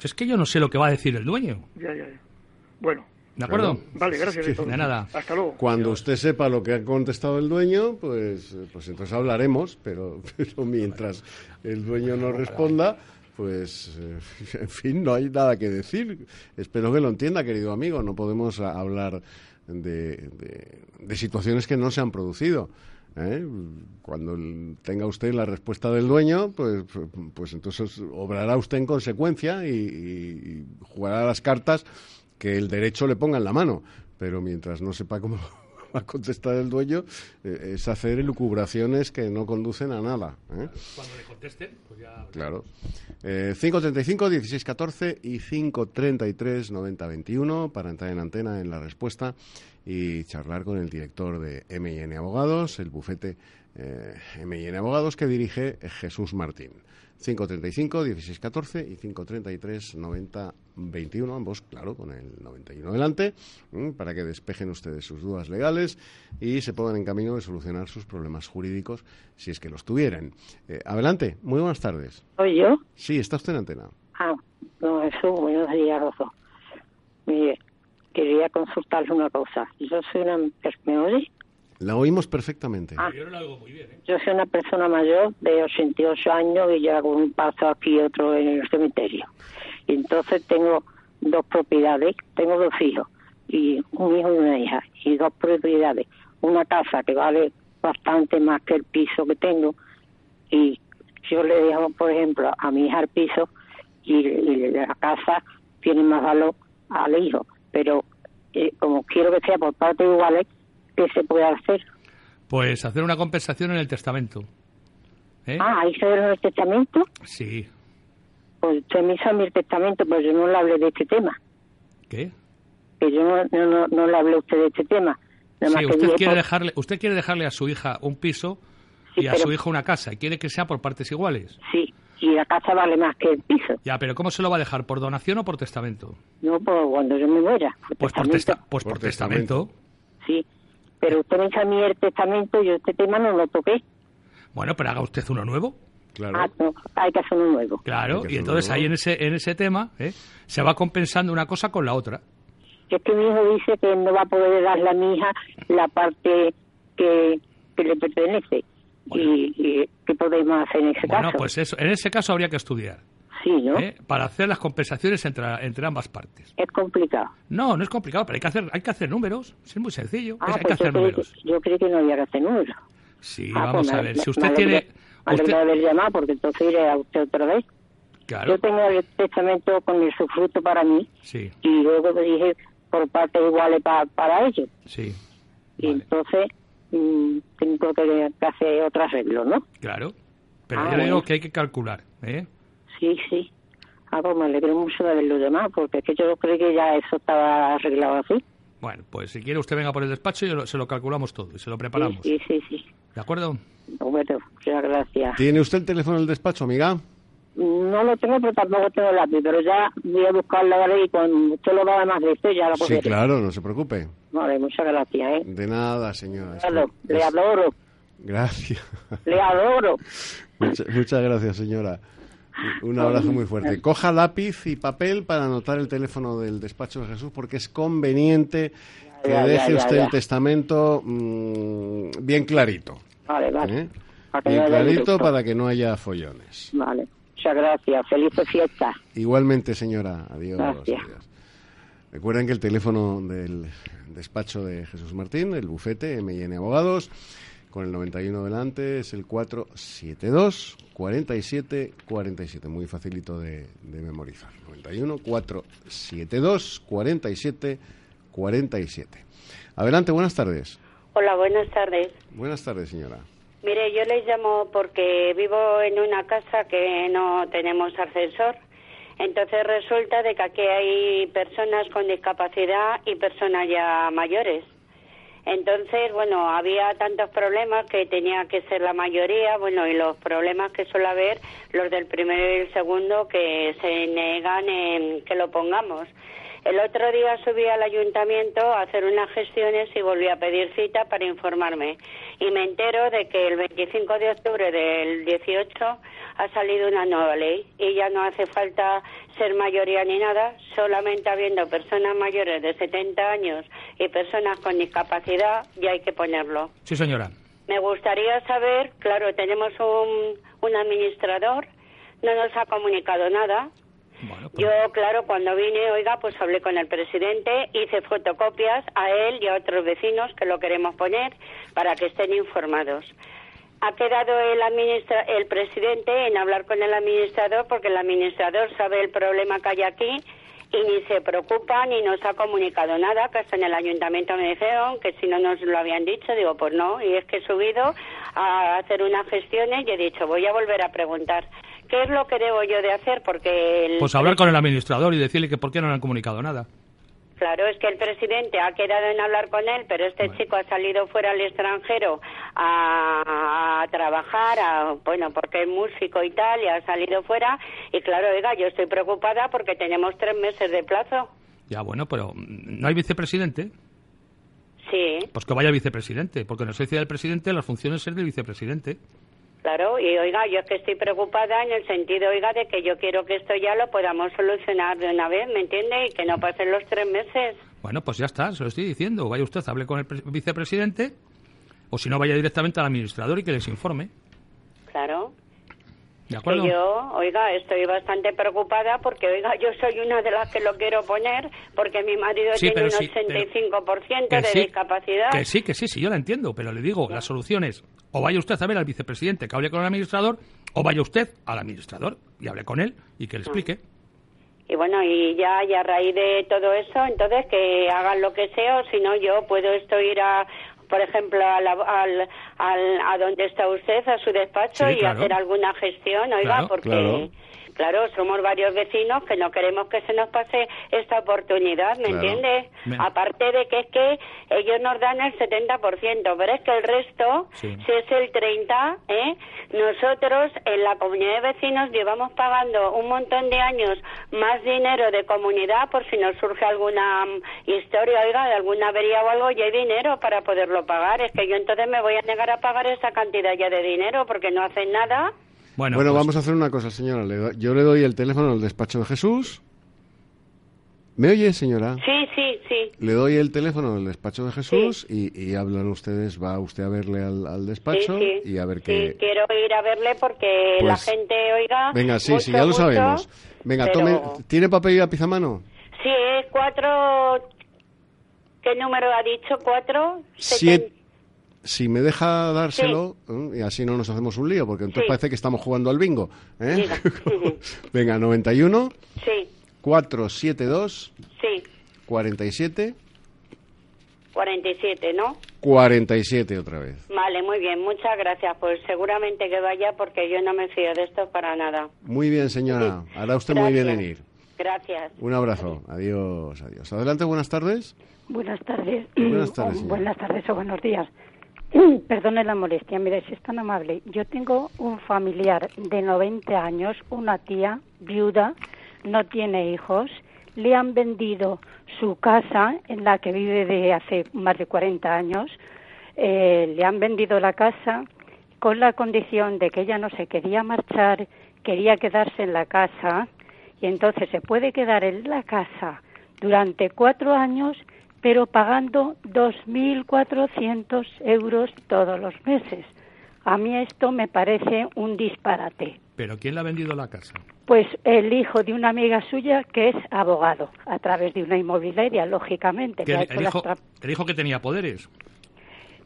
Es que yo no sé lo que va a decir el dueño. ya, ya. ya. Bueno, ¿De acuerdo? vale, gracias. Sí. De nada. Hasta luego. Cuando usted sepa lo que ha contestado el dueño, pues, pues entonces hablaremos, pero, pero mientras el dueño no responda, pues, eh, en fin, no hay nada que decir. Espero que lo entienda, querido amigo. No podemos hablar de, de- de situaciones que no se han producido. ¿eh? Cuando tenga usted la respuesta del dueño, pues, pues entonces obrará usted en consecuencia y, y jugará las cartas que el derecho le ponga en la mano. Pero mientras no sepa cómo va a contestar el dueño, eh, es hacer elucubraciones que no conducen a nada. ¿eh? Cuando le contesten, pues ya... Claro. Eh, 535 1614 y 533 9021 para entrar en antena en la respuesta y charlar con el director de M&N Abogados, el bufete eh, M&N Abogados que dirige Jesús Martín. 535 1614 y 533 9021, ambos, claro, con el 91 delante, para que despejen ustedes sus dudas legales y se pongan en camino de solucionar sus problemas jurídicos si es que los tuvieran. Eh, adelante, muy buenas tardes. ¿Soy yo? Sí, está usted en antena. Ah, no, eso, buenos días, los dos. Mire, quería consultarle una cosa. Yo soy una... ¿Me oye? La oímos perfectamente. Ah. Yo no lo hago muy bien, ¿eh? Yo soy una persona mayor de 88 años y yo hago un paso aquí y otro en el cementerio. Y entonces tengo dos propiedades, tengo dos hijos, y un hijo y una hija, y dos propiedades. Una casa que vale bastante más que el piso que tengo, y yo le dejo, por ejemplo, a mi hija el piso, y, y la casa tiene más valor al hijo. Pero eh, como quiero que sea por partes iguales, ¿qué se puede hacer? Pues hacer una compensación en el testamento. ¿Eh? Ah, ahí se ve en el testamento. Sí. Pues usted me hizo el testamento, pero yo no le hablé de este tema. ¿Qué? Que yo no, no, no, no le hablé a usted de este tema. Nada Sí, usted quiere, pues, dejarle, usted quiere dejarle a su hija un piso Sí, y a pero- su hijo una casa. Y quiere que sea por partes iguales. Sí, y la casa vale más que el piso. Ya, pero ¿cómo se lo va a dejar? ¿Por donación o por testamento? No, pues cuando yo me muera. Por Pues por, testamento, testa- pues por testamento. Sí, pero usted me hizo a mí el testamento y yo este tema no lo toqué. Bueno, pero haga usted uno nuevo. Ah, no, hay que hacer uno nuevo. Claro, y entonces nuevo. ahí en ese, en ese tema ¿eh? se va compensando una cosa con la otra. Es que mi hijo dice que no va a poder darle a mi hija la parte que, que le pertenece. Y, y ¿qué podemos hacer en ese Bueno, caso? pues eso, en ese caso habría que estudiar. Sí, ¿no? ¿eh? Para hacer las compensaciones entre, entre ambas partes. Es complicado. No, no es complicado, pero hay que hacer, hay que hacer números. Es muy sencillo. Ah, Es- hay que pues hacer números. que, yo creí que no había que hacer números. Sí, Ah, vamos pues a me- ver. me- Si me usted tiene. Me usted- haber llamado porque entonces iré a usted otra vez. Claro, Yo tengo el testamento con el sufruto para mí sí, y luego dije por partes iguales pa- para ellos. sí, Y entonces mm, tengo que, hacer otro arreglo, ¿no? claro. Pero Ah, yo digo que hay que calcular. ¿eh? Sí, sí. Ah, pues me alegro mucho de haberlo llamado porque es que yo creí que ya eso estaba arreglado así. Bueno, pues si quiere usted venga por el despacho y lo- se lo calculamos todo y se lo preparamos. Sí, sí, sí. ¿De acuerdo? Bueno, muchas gracias. ¿Tiene usted el teléfono del despacho, amiga? No lo tengo, pero tampoco tengo lápiz, pero ya voy a buscarlo ahora y cuando usted lo va a más de esto ya lo Sí, cogeré. claro, no se preocupe. Vale, muchas gracias, ¿eh? De nada, señora. Claro, le adoro, Gracias. le adoro. Mucha- muchas gracias, señora. Un abrazo muy fuerte. Coja lápiz y papel para anotar el teléfono del despacho de Jesús porque es conveniente que Ya, ya, deje ya, usted el testamento mm, bien clarito. Vale, vale. ¿eh? Para que Bien no haya clarito para que no haya follones. Vale, muchas gracias. Felices fiestas. Igualmente, señora. Adiós. Gracias. adiós. Recuerden que el teléfono del despacho de Jesús Martín, el bufete MIN Abogados, con el 91 delante, es el 472 47 47. Muy facilito de, de memorizar. 91 472 47 47. Adelante, buenas tardes. Hola, buenas tardes. Buenas tardes, señora. Mire, yo les llamo porque vivo en una casa que no tenemos ascensor. Entonces resulta de que aquí hay personas con discapacidad y personas ya mayores. Entonces, bueno, había tantos problemas que tenía que ser la mayoría, bueno, y los problemas que suele haber, los del primero y el segundo, que se negan en que lo pongamos. El otro día subí al ayuntamiento a hacer unas gestiones y volví a pedir cita para informarme. Y me entero de que el 25 de octubre del 18 ha salido una nueva ley y ya no hace falta ser mayoría ni nada, solamente habiendo personas mayores de 70 años y personas con discapacidad, ya hay que ponerlo. Sí, señora. Me gustaría saber, claro, tenemos un, un administrador, no nos ha comunicado nada. Yo, claro, cuando vine, oiga, pues hablé con el presidente, hice fotocopias a él y a otros vecinos que lo queremos poner para que estén informados. Ha quedado el, administra el presidente en hablar con el administrador porque el administrador sabe el problema que hay aquí y ni se preocupa ni nos ha comunicado nada, que hasta en el ayuntamiento me dijeron que si no nos lo habían dicho, digo, pues no, y es que he subido a hacer unas gestiones y he dicho, voy a volver a preguntar, ¿qué es lo que debo yo de hacer? Porque el Pues hablar con el administrador y decirle que por qué no le han comunicado nada. Claro, es que el presidente ha quedado en hablar con él, pero este chico ha salido fuera al extranjero a, a trabajar, a, bueno, porque es músico y tal, y ha salido fuera. Y claro, oiga, yo estoy preocupada porque tenemos tres meses de plazo. Ya, bueno, pero mm, ¿no hay vicepresidente? Sí, Pues que vaya vicepresidente, porque en ausencia del presidente las funciones es del vicepresidente. Claro. Y oiga, yo es que estoy preocupada en el sentido, oiga, de que yo quiero que esto ya lo podamos solucionar de una vez, ¿me entiende? Y que no pasen los tres meses. Bueno, pues ya está, se lo estoy diciendo. Vaya usted, hable con el pre- vicepresidente, o si no, vaya directamente al administrador y que les informe. Claro. ¿De acuerdo? Que yo, oiga, estoy bastante preocupada porque, oiga, yo soy una de las que lo quiero poner porque mi marido Sí, tiene un sí, pero- 85% Que de sí, discapacidad. Que sí, que sí, sí, yo la entiendo, pero le digo, la solución es o vaya usted a ver al vicepresidente que hable con el administrador, o vaya usted al administrador y hable con él y que le explique. Y bueno, y ya, y a raíz de todo eso, entonces que hagan lo que sea, o si no, yo puedo esto ir a, por ejemplo, a, la- al, al- a donde está usted, a su despacho, Sí, y claro. hacer alguna gestión, oiga, Claro, porque. claro. Claro, somos varios vecinos que no queremos que se nos pase esta oportunidad, ¿me Claro. entiendes? Aparte de que es que ellos nos dan el 70%, pero es que el resto, Sí. si es el 30%, ¿eh? nosotros en la comunidad de vecinos llevamos pagando un montón de años más dinero de comunidad por si nos surge alguna mm, historia, oiga, de alguna avería o algo, y hay dinero para poderlo pagar. Es que yo entonces me voy a negar a pagar esa cantidad ya de dinero porque no hacen nada. Bueno, Bueno, pues- vamos a hacer una cosa, señora. Le do- yo le doy el teléfono al despacho de Jesús. ¿Me oye, señora? Sí, sí, sí. Le doy el teléfono del despacho de Jesús y, y hablan ustedes, va usted a verle al, al despacho Sí, sí. y a ver Sí, qué... quiero ir a verle porque la Pues- gente, oiga. Venga, sí, sí, ya lo mucho, sabemos. Venga, pero- tome... ¿Tiene papel y lápiz a mano? Sí, es cuatro. ¿Qué número ha dicho? ¿Cuatro? Siete... Si me deja dárselo, ¿eh? y así no nos hacemos un lío, porque entonces Sí. parece que estamos jugando al bingo. ¿eh? Venga, 91 Sí, 472 sí. 47 47, ¿no? 47 otra vez. Vale, muy bien. Muchas gracias. Pues seguramente que vaya porque yo no me fío de esto para nada. Muy bien, señora. Hará usted muy bien en ir. Gracias. Un abrazo. Adiós, adiós. Adelante, buenas tardes. Buenas tardes. Buenas tardes, señora. buenas tardes o buenos días. Perdone la molestia, mire, si es tan amable. Yo tengo un familiar de 90 años, una tía viuda, no tiene hijos, le han vendido su casa en la que vive de hace más de 40 años, eh, le han vendido la casa con la condición de que ella no se quería marchar, quería quedarse en la casa y entonces se puede quedar en la casa durante cuatro años pero pagando 2.400 euros todos los meses. A mí esto me parece un disparate. ¿Pero quién le ha vendido la casa? Pues el hijo de una amiga suya que es abogado, a través de una inmobiliaria, lógicamente. ¿Que el, hijo, tra- el hijo que tenía poderes?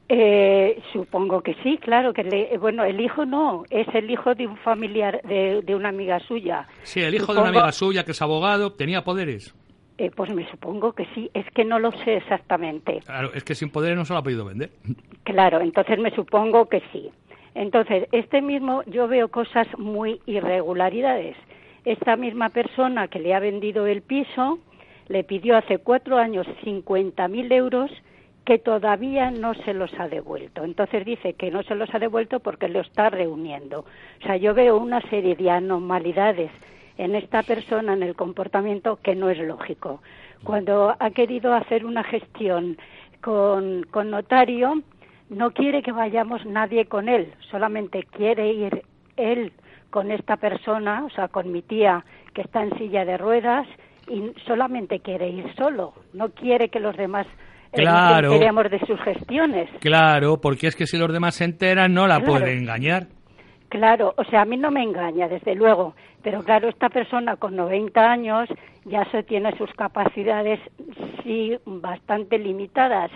Eh, supongo que sí, claro. que le- Bueno, el hijo no, es el hijo de un familiar, de, de una amiga suya. Sí, el hijo de una amiga suya que es abogado, tenía poderes. Eh, pues me supongo que sí, es que no lo sé exactamente. Claro, es que sin poderes no se lo ha podido vender. Claro, entonces me supongo que sí. Entonces, este mismo, yo veo cosas muy irregularidades. Esta misma persona que le ha vendido el piso le pidió hace cuatro años 50.000 euros que todavía no se los ha devuelto. Entonces dice que no se los ha devuelto porque lo está reuniendo. O sea, yo veo una serie de anormalidades en esta persona, en el comportamiento, que no es lógico. Cuando ha querido hacer una gestión con, con notario, no quiere que vayamos nadie con él, solamente quiere ir él con esta persona, o sea, con mi tía que está en silla de ruedas y solamente quiere ir solo, no quiere que los demás eh, Claro. enteremos de sus gestiones. Claro, porque es que si los demás se enteran no la Claro. pueden engañar. Claro, o sea, a mí no me engaña, desde luego, pero claro, esta persona con 90 años ya se tiene sus capacidades, sí, bastante limitadas.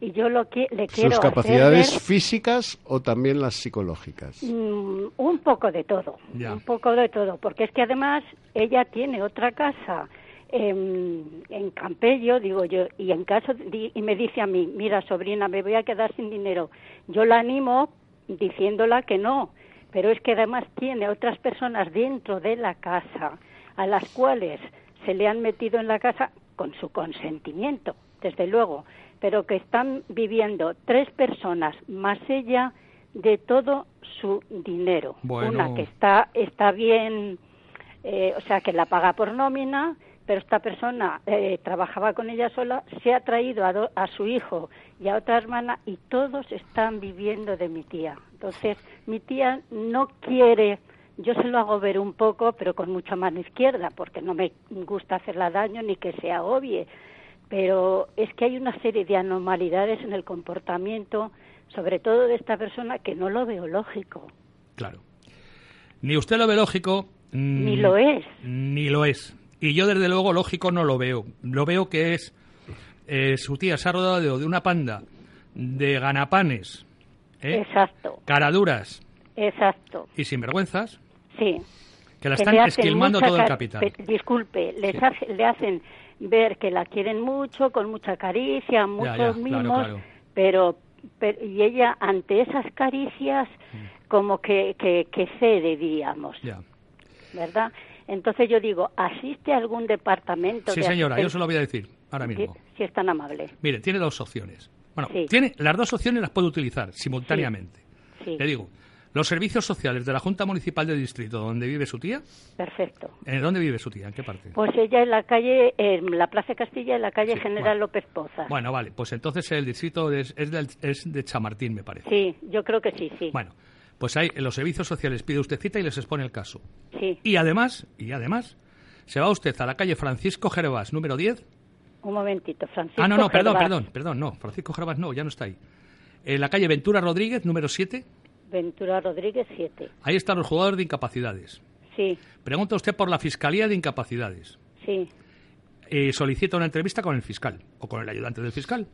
Y yo lo que le quiero ¿Sus hacer capacidades ver- físicas o también las psicológicas? Mm, un poco de todo, Ya. un poco de todo, porque es que además ella tiene otra casa en, en Campello, digo yo, y en caso y me dice a mí, mira sobrina, me voy a quedar sin dinero. Yo la animo diciéndola que no, pero es que además tiene otras personas dentro de la casa a las cuales se le han metido en la casa con su consentimiento, desde luego, pero que están viviendo tres personas más ella de todo su dinero. Bueno. Una que está está bien, eh, o sea, que la paga por nómina, pero esta persona eh, trabajaba con ella sola, se ha traído a, do- a su hijo y a otra hermana y todos están viviendo de mi tía. Entonces, mi tía no quiere, yo se lo hago ver un poco, pero con mucha mano izquierda, porque no me gusta hacerla daño ni que se agobie. Pero es que hay una serie de anormalidades en el comportamiento, sobre todo de esta persona, que no lo veo lógico. Claro. Ni usted lo ve lógico. mm, Ni lo es. Ni lo es. Y yo, desde luego, lógico no lo veo. Lo veo que es. eh, su tía se ha rodado de una panda de ganapanes. ¿eh? Exacto, Caraduras exacto. y sinvergüenzas Sí. que la que están esquilmando todo el ca- capital. pe- Disculpe, les Sí. hace- le hacen ver que la quieren mucho, con mucha caricia, muchos ya, claro, mimos, claro. Pero, pero- y ella ante esas caricias como que, que, que cede, diríamos, Mm. Ya. ¿verdad? Entonces yo digo, ¿asiste a algún departamento? Sí, de señora, yo se lo voy a decir ahora Si- mismo. Si es tan amable. Mire, tiene dos opciones. Bueno, Sí. tiene las dos opciones las puede utilizar simultáneamente. Sí, Le digo, los servicios sociales de la Junta Municipal del Distrito donde vive su tía, perfecto. ¿en dónde vive su tía? ¿En qué parte? Pues ella en la calle, en la Plaza Castilla, en la calle Sí, General bueno. López Poza. Bueno, vale, pues entonces el distrito es, es, del- es de Chamartín, me parece. Sí, yo creo que sí, sí. Bueno, pues ahí en los servicios sociales pide usted cita y les expone el caso. Sí. Y además, y además, se va usted a la calle Francisco Gervás, número 10. Un momentito, Francisco. ah, no, no, perdón, Gervás. perdón, perdón, no, Francisco Gervás no, ya no está ahí. En la calle Ventura Rodríguez, número 7, Ventura Rodríguez 7. ahí están los jugadores de incapacidades. Sí, Pregunta usted por la Fiscalía de Incapacidades. sí. Eh, solicita una entrevista con el fiscal o con el ayudante del fiscal.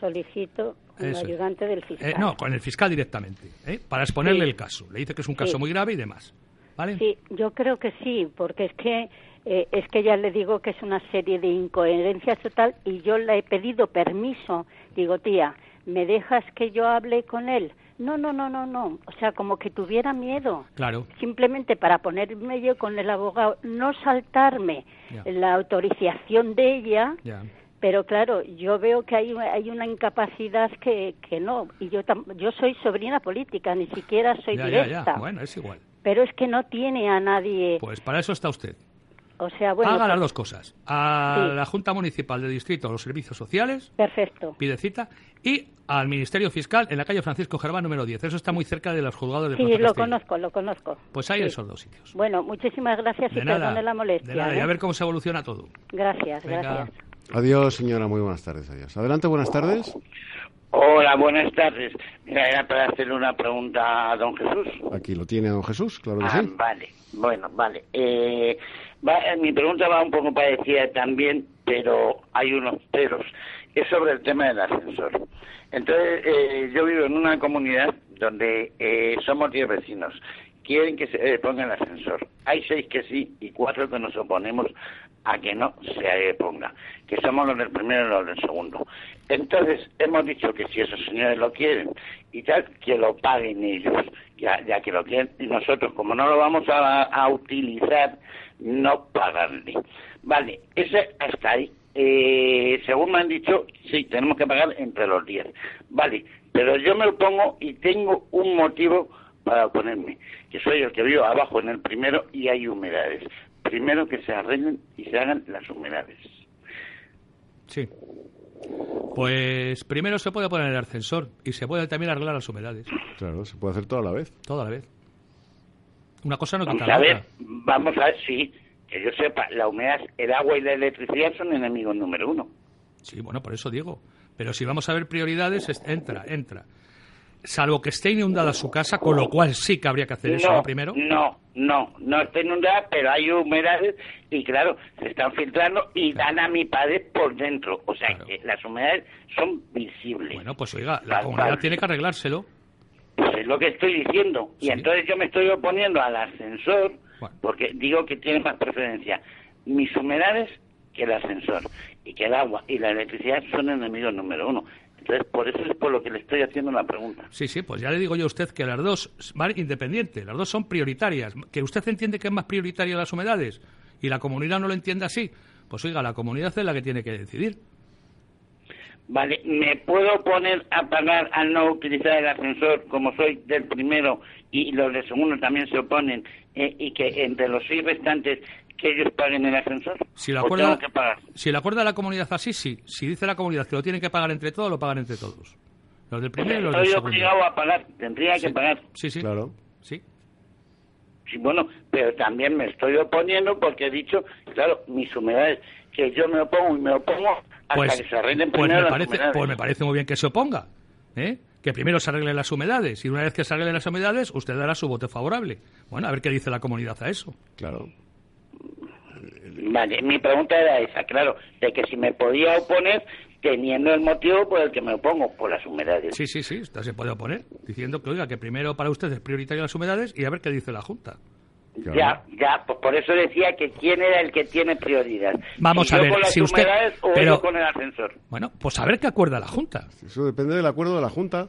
Solicito es. ayudante del fiscal. Eh, no, con el fiscal directamente, ¿eh? para exponerle Sí. el caso. Le dice que es un caso Sí. muy grave y demás. ¿Vale? Sí, yo creo que sí, porque es que eh, es que ya le digo que es una serie de incoherencias total y yo le he pedido permiso. Digo, tía, ¿me dejas que yo hable con él? No, no, no, no, no. O sea, como que tuviera miedo. Claro. Simplemente para ponerme yo con el abogado, no saltarme la autorización de ella, Ya. Pero claro, yo veo que hay, hay una incapacidad que, que no. Y yo, tam- yo soy sobrina política, ni siquiera soy ya, ya, directa. ya. Bueno, es igual. Pero es que no tiene a nadie. Pues para eso está usted. O sea, bueno. Haga pues- las dos cosas. A Sí. la Junta Municipal de Distrito de los Servicios Sociales, Perfecto. pide cita, y al Ministerio Fiscal en la calle Francisco Germán número 10. Eso está muy cerca de los juzgados de Sí, Plaza lo Castilla. conozco, lo conozco. Pues hay Sí. esos dos sitios. Bueno, muchísimas gracias De y nada, perdone la molestia. de nada, y ¿eh? a ver cómo se evoluciona todo. Gracias, Venga. gracias. Adiós, señora. Muy buenas tardes. Adiós. Adelante, buenas tardes. Hola, buenas tardes. Mira, era para hacerle una pregunta a don Jesús. Aquí lo tiene don Jesús, claro que Ah, sí. vale, bueno, vale. Eh, va- eh, mi pregunta va un poco parecida también, pero hay unos peros. Es sobre el tema del ascensor. Entonces, eh, yo vivo en una comunidad donde eh, somos 10 vecinos. Quieren que se eh, ponga el ascensor. Hay seis que sí y cuatro que nos oponemos a que no se ponga, que somos los del primero y los del segundo. Entonces, hemos dicho que si esos señores lo quieren y tal, que lo paguen ellos, ya, que lo quieren, y nosotros, como no lo vamos a, a utilizar, no pagarle. Vale, ese hasta ahí. Eh, según me han dicho, sí, tenemos que pagar entre los 10. Vale, pero yo me opongo y tengo un motivo para oponerme, que soy el que vivo abajo en el primero y hay humedades. Primero que se arreglen y se hagan las humedades. Sí. Pues primero se puede poner el ascensor y se puede también arreglar las humedades. Claro, se puede hacer todo a la vez. Toda la vez. Una cosa no Vamos quita a la ver, otra. vamos a ver, sí, que yo sepa, la humedad, el agua y la electricidad son enemigos número uno. Sí, bueno, por eso digo. Pero si vamos a ver prioridades, es- entra, entra. Salvo que esté inundada su casa, con lo cual sí que habría que hacer eso no, ¿no? primero. No, no, no está inundada, pero hay humedades y claro, se están filtrando y dan a mi padre por dentro. O sea, que las humedades son visibles. Bueno, pues oiga, la comunidad tiene que arreglárselo. Pues es lo que estoy diciendo. Y entonces yo me estoy oponiendo al ascensor porque digo que tiene más preferencia mis humedades que el ascensor. Y que el agua y la electricidad son enemigos número uno. Entonces, por eso es por lo que le estoy haciendo la pregunta. Sí, sí, pues ya le digo yo a usted que las dos van independientes, las dos son prioritarias. Que usted entiende que es más prioritaria las humedades y la comunidad no lo entiende así, pues oiga, la comunidad es la que tiene que decidir. Vale, ¿me puedo poner a pagar al no utilizar el ascensor como soy del primero y los del segundo también se oponen eh, y que entre los seis restantes que ellos paguen el ascensor? Si la ¿O acuerda, que pagar? si la acuerda la comunidad así, sí. Si dice la comunidad que lo tienen que pagar entre todos, lo pagan entre todos. Los del primero y los del Estoy segundo. obligado a pagar, tendría que pagar. Sí, sí. Claro. Sí. Sí, bueno, pero también me estoy oponiendo porque he dicho, claro, mis humedades, que yo me opongo y me opongo hasta Pues, que se arreglen pues, primero me las parece, humedades. pues me parece muy bien que se oponga. ¿eh? Que primero se arreglen las humedades y una vez que se arreglen las humedades, usted dará su voto favorable. Bueno, a ver qué dice la comunidad a eso. Claro. Vale, mi pregunta era esa, claro, de que si me podía oponer teniendo el motivo por el que me opongo, por las humedades. Sí, sí, sí, usted se puede oponer diciendo que, oiga, que primero para usted es prioritario las humedades y a ver qué dice la Junta. Ya, ya, pues por eso decía que quién era el que tiene prioridad. Vamos Si a yo ver, con las si usted- humedades o pero- yo con el ascensor. Bueno, pues a ver qué acuerda la Junta. Eso depende del acuerdo de la Junta.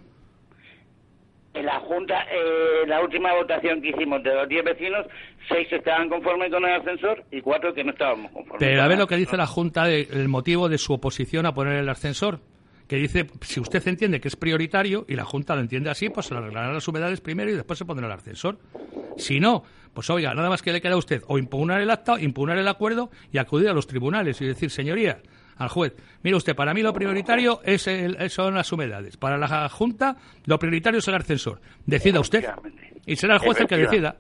En la Junta, eh, la última votación que hicimos de los 10 vecinos, 6 estaban conformes con el ascensor y 4 que no estábamos conformes. Pero a ver lo que dice la Junta del motivo de su oposición a poner el ascensor. Que dice, si usted entiende que es prioritario y la Junta lo entiende así, pues se le arreglarán las humedades primero y después se pondrá el ascensor. Si no, pues oiga, nada más que le queda a usted o impugnar el acta, impugnar el acuerdo y acudir a los tribunales y decir, señoría, al juez, mire usted, para mí lo prioritario es el- son las humedades. Para la Junta, lo prioritario es el ascensor. Decida usted. Y será el juez el que decida.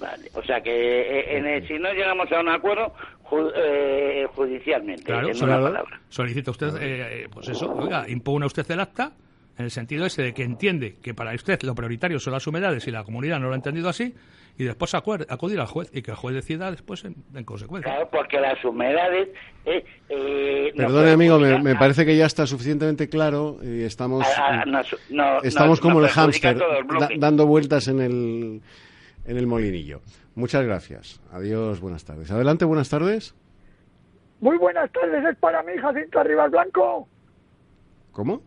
Vale, o sea que eh, en el- si no llegamos a un acuerdo ju- eh, judicialmente, Claro, en una palabra. solicita usted, eh, eh, pues eso, oiga, impugna usted el acta en el sentido ese de que entiende que para usted lo prioritario son las humedades y la comunidad no lo ha entendido así, y después acudir al juez y que el juez decida después en, en consecuencia. Claro, porque las humedades... Eh, eh, Perdone, amigo, me, parece que ya está suficientemente claro y estamos, a- a- nos- no- estamos nos- como nos el hámster el da- dando vueltas en el, en el molinillo. Muchas gracias. Adiós, buenas tardes. Adelante, buenas tardes. Muy buenas tardes, es para mí, Jacinto Arribas Blanco. ¿Cómo?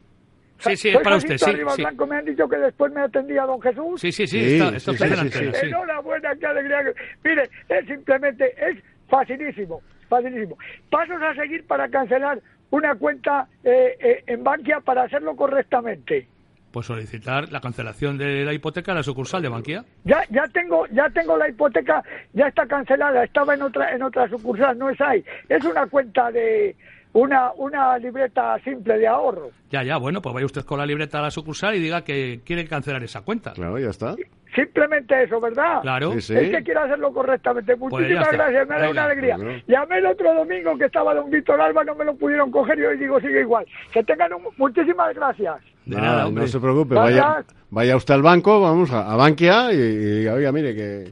Sí, sí, es para usted, sí, sí. Blanco, me han dicho que después me atendía don Jesús. Sí, sí, sí, Sí, está, está usted. Enhorabuena, qué alegría. que- Mire, es simplemente, es facilísimo, facilísimo. Pasos a seguir para cancelar una cuenta eh, eh, en Bankia para hacerlo correctamente. Pues solicitar la cancelación de la hipoteca a la sucursal de Bankia. Ya, ya tengo, ya tengo la hipoteca, ya está cancelada, estaba en otra, en otra sucursal, no es ahí. Es una cuenta de, una, una libreta simple de ahorro. Ya, ya, bueno, pues vaya usted con la libreta a la sucursal y diga que quiere cancelar esa cuenta. Claro, ya está. Simplemente eso, ¿verdad? Claro. Es que quiero hacerlo correctamente. Pues Muchísimas gracias, me da una alegría. Bueno. Llamé el otro domingo que estaba don Víctor Alba, no me lo pudieron coger y hoy digo sigue igual. Que tengan un- muchísimas gracias. Nada, no se preocupe, vaya, vaya usted al banco, vamos a, a Bankia y, y, oiga, mire, que,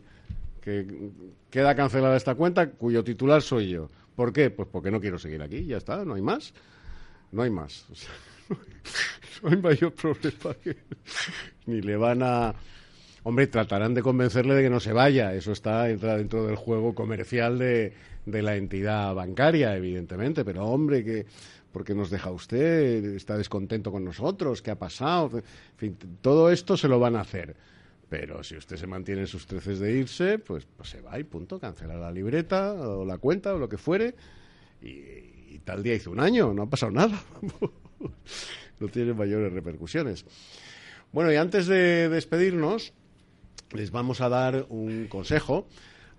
que queda cancelada esta cuenta cuyo titular soy yo. ¿Por qué? Pues porque no quiero seguir aquí, ya está, no hay más. No hay más. No hay mayor problema que ni le van a... Hombre, tratarán de convencerle de que no se vaya. Eso está entra dentro del juego comercial de, de la entidad bancaria, evidentemente. Pero, hombre, que porque nos deja usted, está descontento con nosotros, ¿qué ha pasado? En fin, todo esto se lo van a hacer. Pero si usted se mantiene en sus treces de irse, pues, pues se va y punto, cancela la libreta o la cuenta o lo que fuere. Y, tal día hizo un año, no ha pasado nada. no tiene mayores repercusiones. Bueno, y antes de despedirnos, les vamos a dar un consejo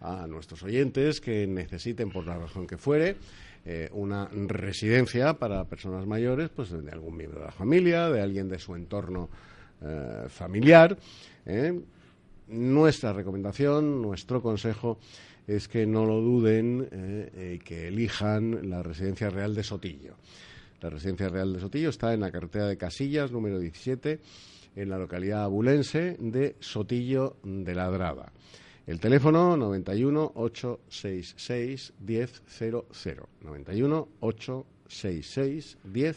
a nuestros oyentes que necesiten, por la razón que fuere, eh, una residencia para personas mayores, pues de algún miembro de la familia, de alguien de su entorno eh, familiar. ¿Eh? Nuestra recomendación, nuestro consejo es que no lo duden, eh, que elijan la residencia real de Sotillo. La residencia real de Sotillo está en la carretera de Casillas, número 17, en la localidad abulense de Sotillo de Ladrada. El teléfono 91 866 1000. 91 866 1000.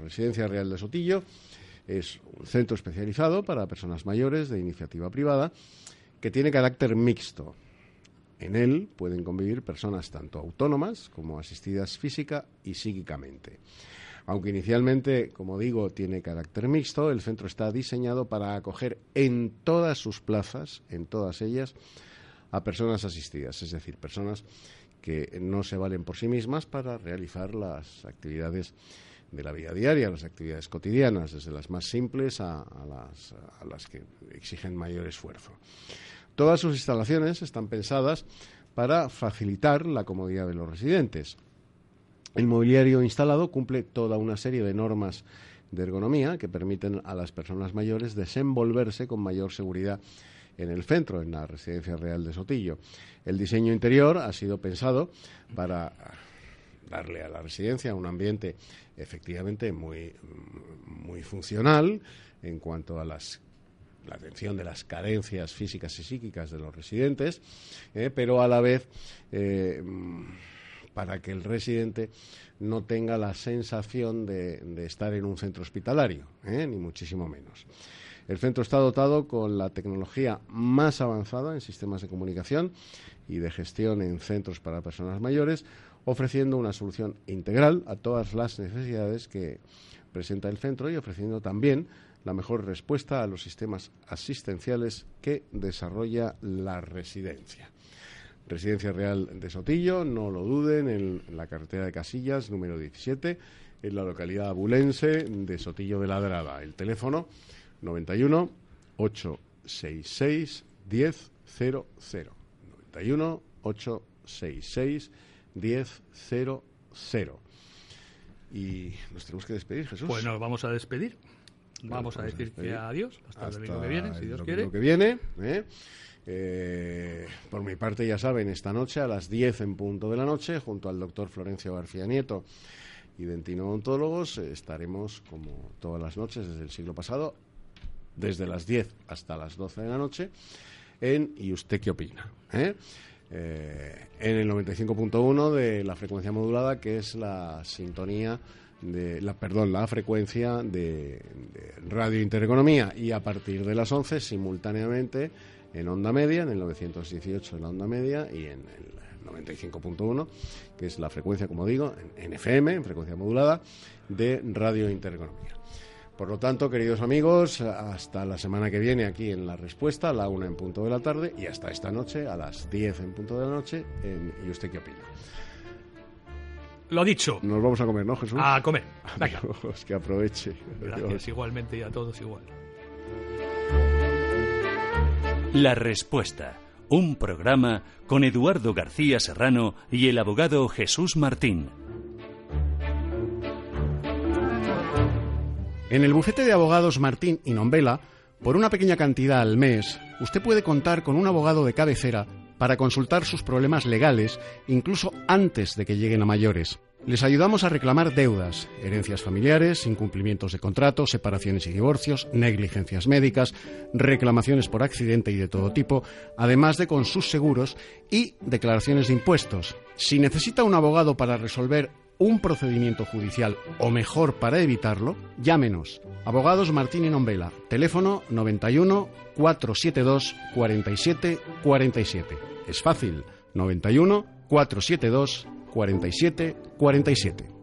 Residencia Real de Sotillo es un centro especializado para personas mayores de iniciativa privada que tiene carácter mixto. En él pueden convivir personas tanto autónomas como asistidas física y psíquicamente. Aunque inicialmente, como digo, tiene carácter mixto, el centro está diseñado para acoger en todas sus plazas, en todas ellas, a personas asistidas, es decir, personas que no se valen por sí mismas para realizar las actividades de la vida diaria, las actividades cotidianas, desde las más simples a, las, a las que exigen mayor esfuerzo. Todas sus instalaciones están pensadas para facilitar la comodidad de los residentes. El mobiliario instalado cumple toda una serie de normas de ergonomía que permiten a las personas mayores desenvolverse con mayor seguridad en el centro, en la Residencia Real de Sotillo. El diseño interior ha sido pensado para darle a la residencia un ambiente efectivamente muy, muy funcional en cuanto a las la atención de las carencias físicas y psíquicas de los residentes, eh, pero a la vez eh, para que el residente no tenga la sensación de, estar en un centro hospitalario, eh, ni muchísimo menos. El centro está dotado con la tecnología más avanzada en sistemas de comunicación y de gestión en centros para personas mayores, ofreciendo una solución integral a todas las necesidades que presenta el centro y ofreciendo también la mejor respuesta a los sistemas asistenciales que desarrolla la residencia. Residencia Real de Sotillo, no lo duden, en la carretera de Casillas, número 17, en la localidad abulense de Sotillo de Ladrada. El teléfono 91 866 1000. 91 866 1000. Y nos tenemos que despedir, Jesús. Pues nos vamos a despedir. Vamos a vamos a decir que adiós hasta, el domingo que viene, si Dios quiere. que viene. ¿eh? Eh, por mi parte, ya saben, esta noche a las 10 en punto de la noche, junto al doctor Florencio García Nieto y Dentino Odontólogos, eh, estaremos, como todas las noches desde el siglo pasado, desde las 10 hasta las 12 de la noche, en ¿Y usted qué opina? ¿Eh? Eh, en el 95.1 de la frecuencia modulada, que es la sintonía de la perdón, la frecuencia de, Radio Intereconomía y a partir de las 11 simultáneamente en onda media, en el 918 en la onda media y en el 95.1, que es la frecuencia, como digo, en, en FM, en frecuencia modulada, de Radio Intereconomía. Por lo tanto, queridos amigos, hasta la semana que viene aquí en La Respuesta, a la una en punto de la tarde, y hasta esta noche, a las 10 en punto de la noche, en ¿Y usted qué opina? lo dicho. Nos vamos a comer, ¿no, Jesús? A comer. Venga. Adiós, que aproveche. Gracias, Adiós. igualmente y a todos igual. La respuesta. Un programa con Eduardo García Serrano y el abogado Jesús Martín. En el bufete de abogados Martín y Nombela, por una pequeña cantidad al mes, usted puede contar con un abogado de cabecera para consultar sus problemas legales, incluso antes de que lleguen a mayores. Les ayudamos a reclamar deudas, herencias familiares, incumplimientos de contratos, separaciones y divorcios, negligencias médicas, reclamaciones por accidente y de todo tipo, además de con sus seguros y declaraciones de impuestos. Si necesita un abogado para resolver un procedimiento judicial o mejor para evitarlo, llámenos. Abogados Martín y Nombela, teléfono 91 472 47 47. Es fácil, 91 472 47 47.